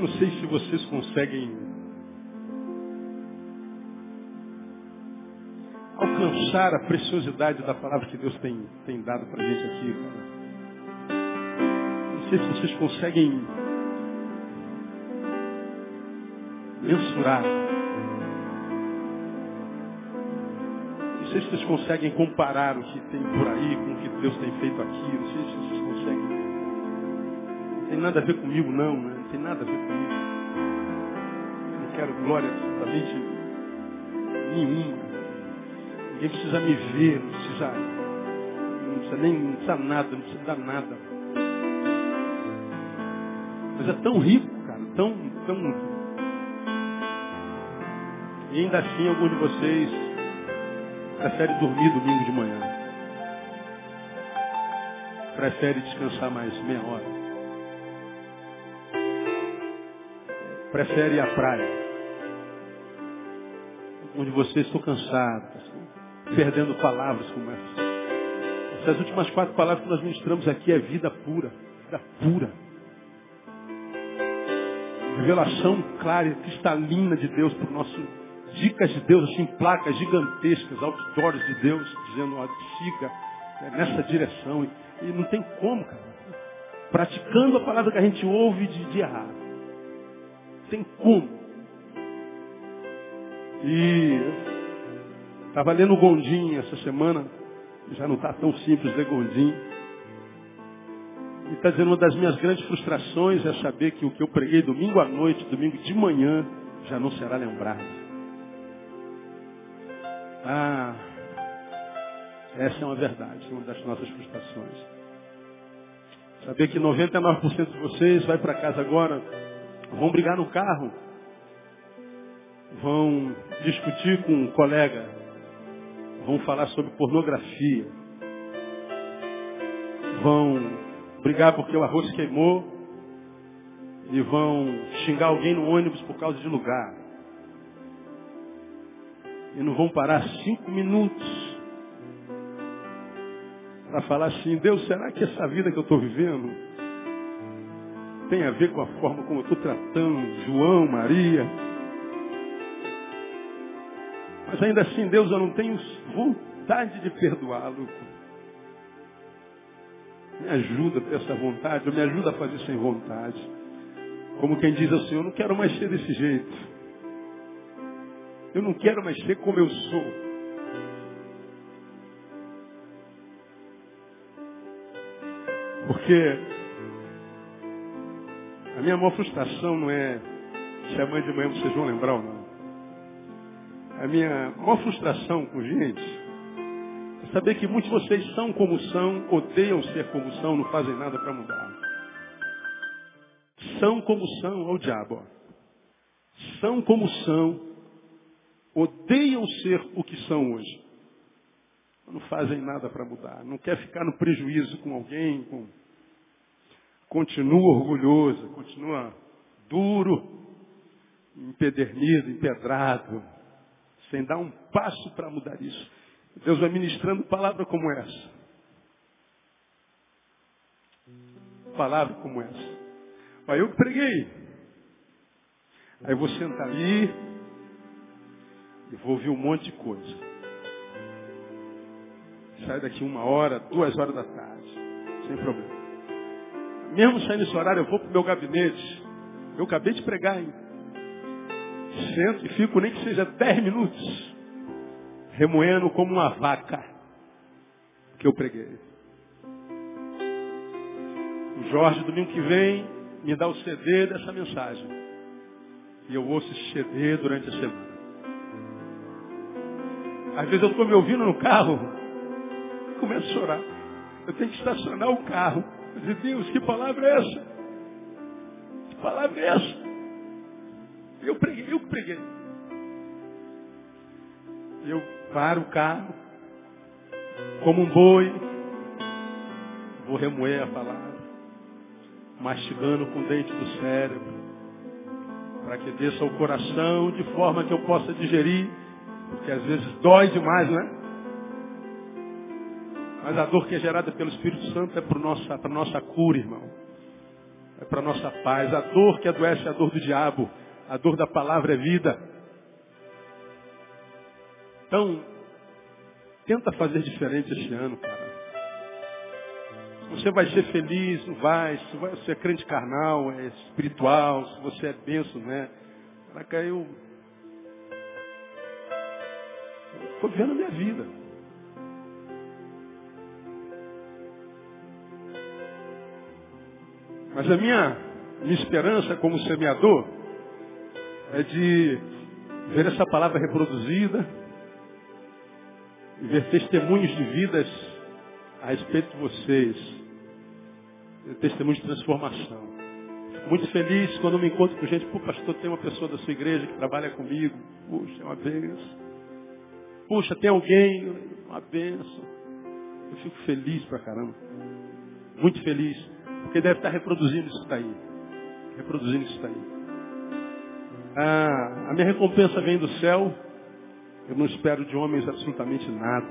Não sei se vocês conseguem alcançar a preciosidade da palavra que Deus tem, tem dado para a gente aqui. Não sei se vocês conseguem mensurar. Não sei se vocês conseguem comparar o que tem por aí com o que Deus tem feito aqui. Não sei se vocês conseguem. Não tem nada a ver comigo, não, né? Tem nada a ver comigo. Não quero glória absolutamente nenhuma. Ninguém precisa me ver, não precisa, não precisa nem não precisa nada, não precisa dar nada. Mas é tão rico, cara, tão, tão. E ainda assim alguns de vocês preferem dormir domingo de manhã. Prefere descansar mais meia hora. Prefere a praia. onde você estou cansado, perdendo palavras como essa. Essas últimas quatro palavras que nós ministramos aqui é vida pura, vida pura. Revelação clara e cristalina de Deus para o nosso dicas de Deus, assim, placas gigantescas, outdoors de Deus, dizendo, ó, siga é, nessa direção. E, e, não tem como, cara. Praticando a palavra que a gente ouve de, de errar. Tem como. E estava lendo Gondim essa semana, já não está tão simples ler Gondim. E está dizendo uma das minhas grandes frustrações é saber que o que eu preguei domingo à noite, domingo de manhã, já não será lembrado. Ah, essa é uma verdade, uma das nossas frustrações. Saber que 99% de vocês vai para casa agora, vão brigar no carro, vão discutir com um colega, vão falar sobre pornografia, vão brigar porque o arroz queimou? E vão xingar alguém no ônibus por causa de lugar? E não vão parar cinco minutos para falar assim, Deus, será que essa vida que eu estou vivendo tem a ver com a forma como eu estou tratando João, Maria? Mas ainda assim, Deus, eu não tenho vontade de perdoá-lo. Me ajuda a ter essa vontade, me ajuda a fazer sem vontade. Como quem diz Senhor, eu não quero mais ser desse jeito. Eu não quero mais ser como eu sou. Porque a minha maior frustração não é se amanhã de manhã vocês vão lembrar ou não. A minha maior frustração com gente é saber que muitos de vocês são como são, odeiam ser como são, não fazem nada para mudar. São como são, ao diabo. São como são, odeiam ser o que são hoje. Não fazem nada para mudar. Não quer ficar no prejuízo com alguém. Com... Continua orgulhoso, continua duro, empedernido, empedrado, sem dar um passo para mudar isso. Deus vai ministrando palavra como essa. Palavra como essa. Aí eu preguei. Aí você sentar ali, e vou ouvir um monte de coisa. Sai daqui uma hora, duas horas da tarde. Sem problema. Mesmo saindo nesse horário, eu vou para o meu gabinete. Eu acabei de pregar, hein? Sento e fico nem que seja dez minutos. Remoendo como uma vaca. Que eu preguei. O Jorge, domingo que vem, me dá o CD dessa mensagem. E eu ouço esse CD durante a semana. Às vezes eu estou me ouvindo no carro, começo a chorar. Eu tenho que estacionar o carro. Digo, Deus, que palavra é essa? Que palavra é essa? Eu preguei, eu preguei. Eu paro o carro, como um boi, vou remoer a palavra, mastigando com o dente do cérebro, para que desça o coração de forma que eu possa digerir porque às vezes dói demais, não é? Mas a dor que é gerada pelo Espírito Santo é para nossa, a nossa cura, irmão. É para nossa paz. A dor que adoece é a dor do diabo. A dor da palavra é vida. Então, tenta fazer diferente este ano, cara. Você vai ser feliz, não vai. Se você é crente carnal, é espiritual, se você é benção, né? Caraca, eu Estou vivendo a minha vida. Mas a minha, minha esperança como semeador é de ver essa palavra reproduzida e ver testemunhos de vidas a respeito de vocês. Testemunhos de transformação. Muito feliz quando me encontro com gente, pô, pastor, tem uma pessoa da sua igreja que trabalha comigo. Puxa, é uma bênção. Puxa, tem alguém, uma benção. Eu fico feliz pra caramba. Muito feliz. Porque deve estar reproduzindo isso daí. Reproduzindo isso daí. Ah, a minha recompensa vem do céu. Eu não espero de homens absolutamente nada.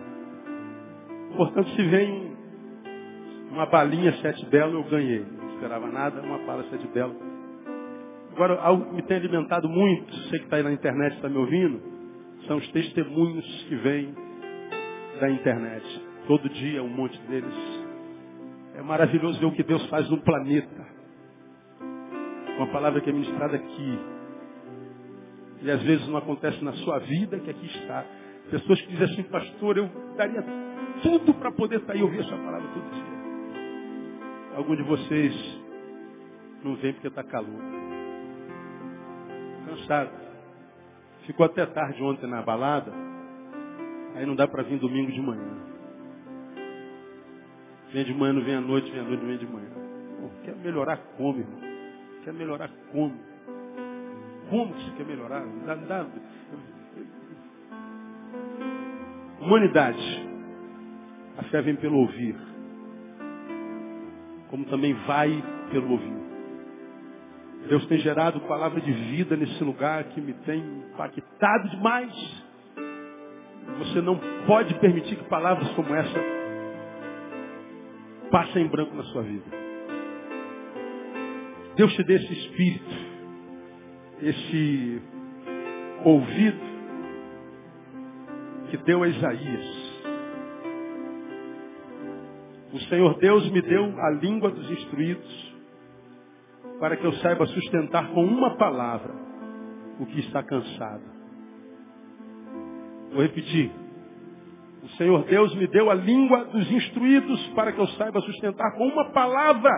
Portanto, se vem uma balinha sete belo, eu ganhei. Não esperava nada, uma bala sete belo. Agora, algo que me tem alimentado muito, você que está aí na internet está me ouvindo, são os testemunhos que vêm da internet. Todo dia um monte deles. É maravilhoso ver o que Deus faz no planeta. Uma palavra que é ministrada aqui. E às vezes não acontece na sua vida, que aqui está. Pessoas que dizem assim, pastor, eu daria tudo para poder estar e ouvir essa palavra todo dia. Algum de vocês não vem porque está calor. Cansado. Ficou até tarde ontem na balada. Aí não dá para vir domingo de manhã. Vem de manhã, não vem à noite, vem à noite, não vem de manhã. Quer melhorar como, irmão? Quer melhorar como? Como que você quer melhorar? Dá, dá... Humanidade. A fé vem pelo ouvir. Como também vai pelo ouvir. Deus tem gerado palavra de vida nesse lugar que me tem impactado demais. Você não pode permitir que palavras como essa passem em branco na sua vida. Deus te dê esse espírito, esse ouvido que deu a Isaías. O Senhor Deus me deu a língua dos instruídos para que eu saiba sustentar com uma palavra o que está cansado. Vou repetir. O Senhor Deus me deu a língua dos instruídos para que eu saiba sustentar com uma palavra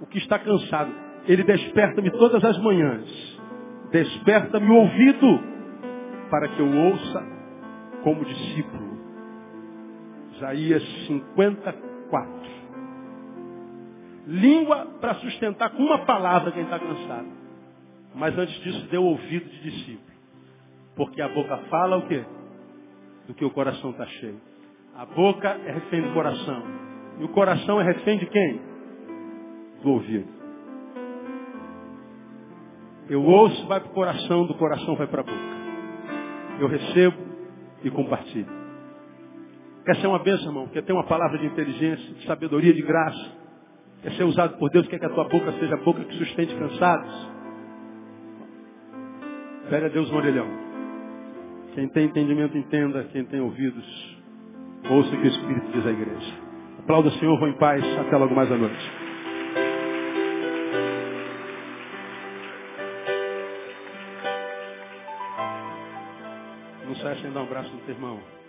o que está cansado. Ele desperta-me todas as manhãs. Desperta-me o ouvido para que eu ouça como discípulo. Isaías 54. Língua para sustentar com uma palavra quem está cansado. Mas antes disso, deu ouvido de discípulo. Porque a boca fala o quê? Do que o coração está cheio. A boca é refém do coração. E o coração é refém de quem? Do ouvido. Eu ouço, vai para o coração, do coração vai para a boca. Eu recebo e compartilho. Quer ser uma bênção, irmão? Quer ter uma palavra de inteligência, de sabedoria, de graça? Quer ser usado por Deus? Quer que a tua boca seja a boca que sustente cansados? Pega a Deus no orelhão. Quem tem entendimento, entenda. Quem tem ouvidos, ouça o que o Espírito diz à igreja. Aplauda o Senhor, vou em paz. Até logo mais à noite. Não sai sem dar um abraço no teu irmão.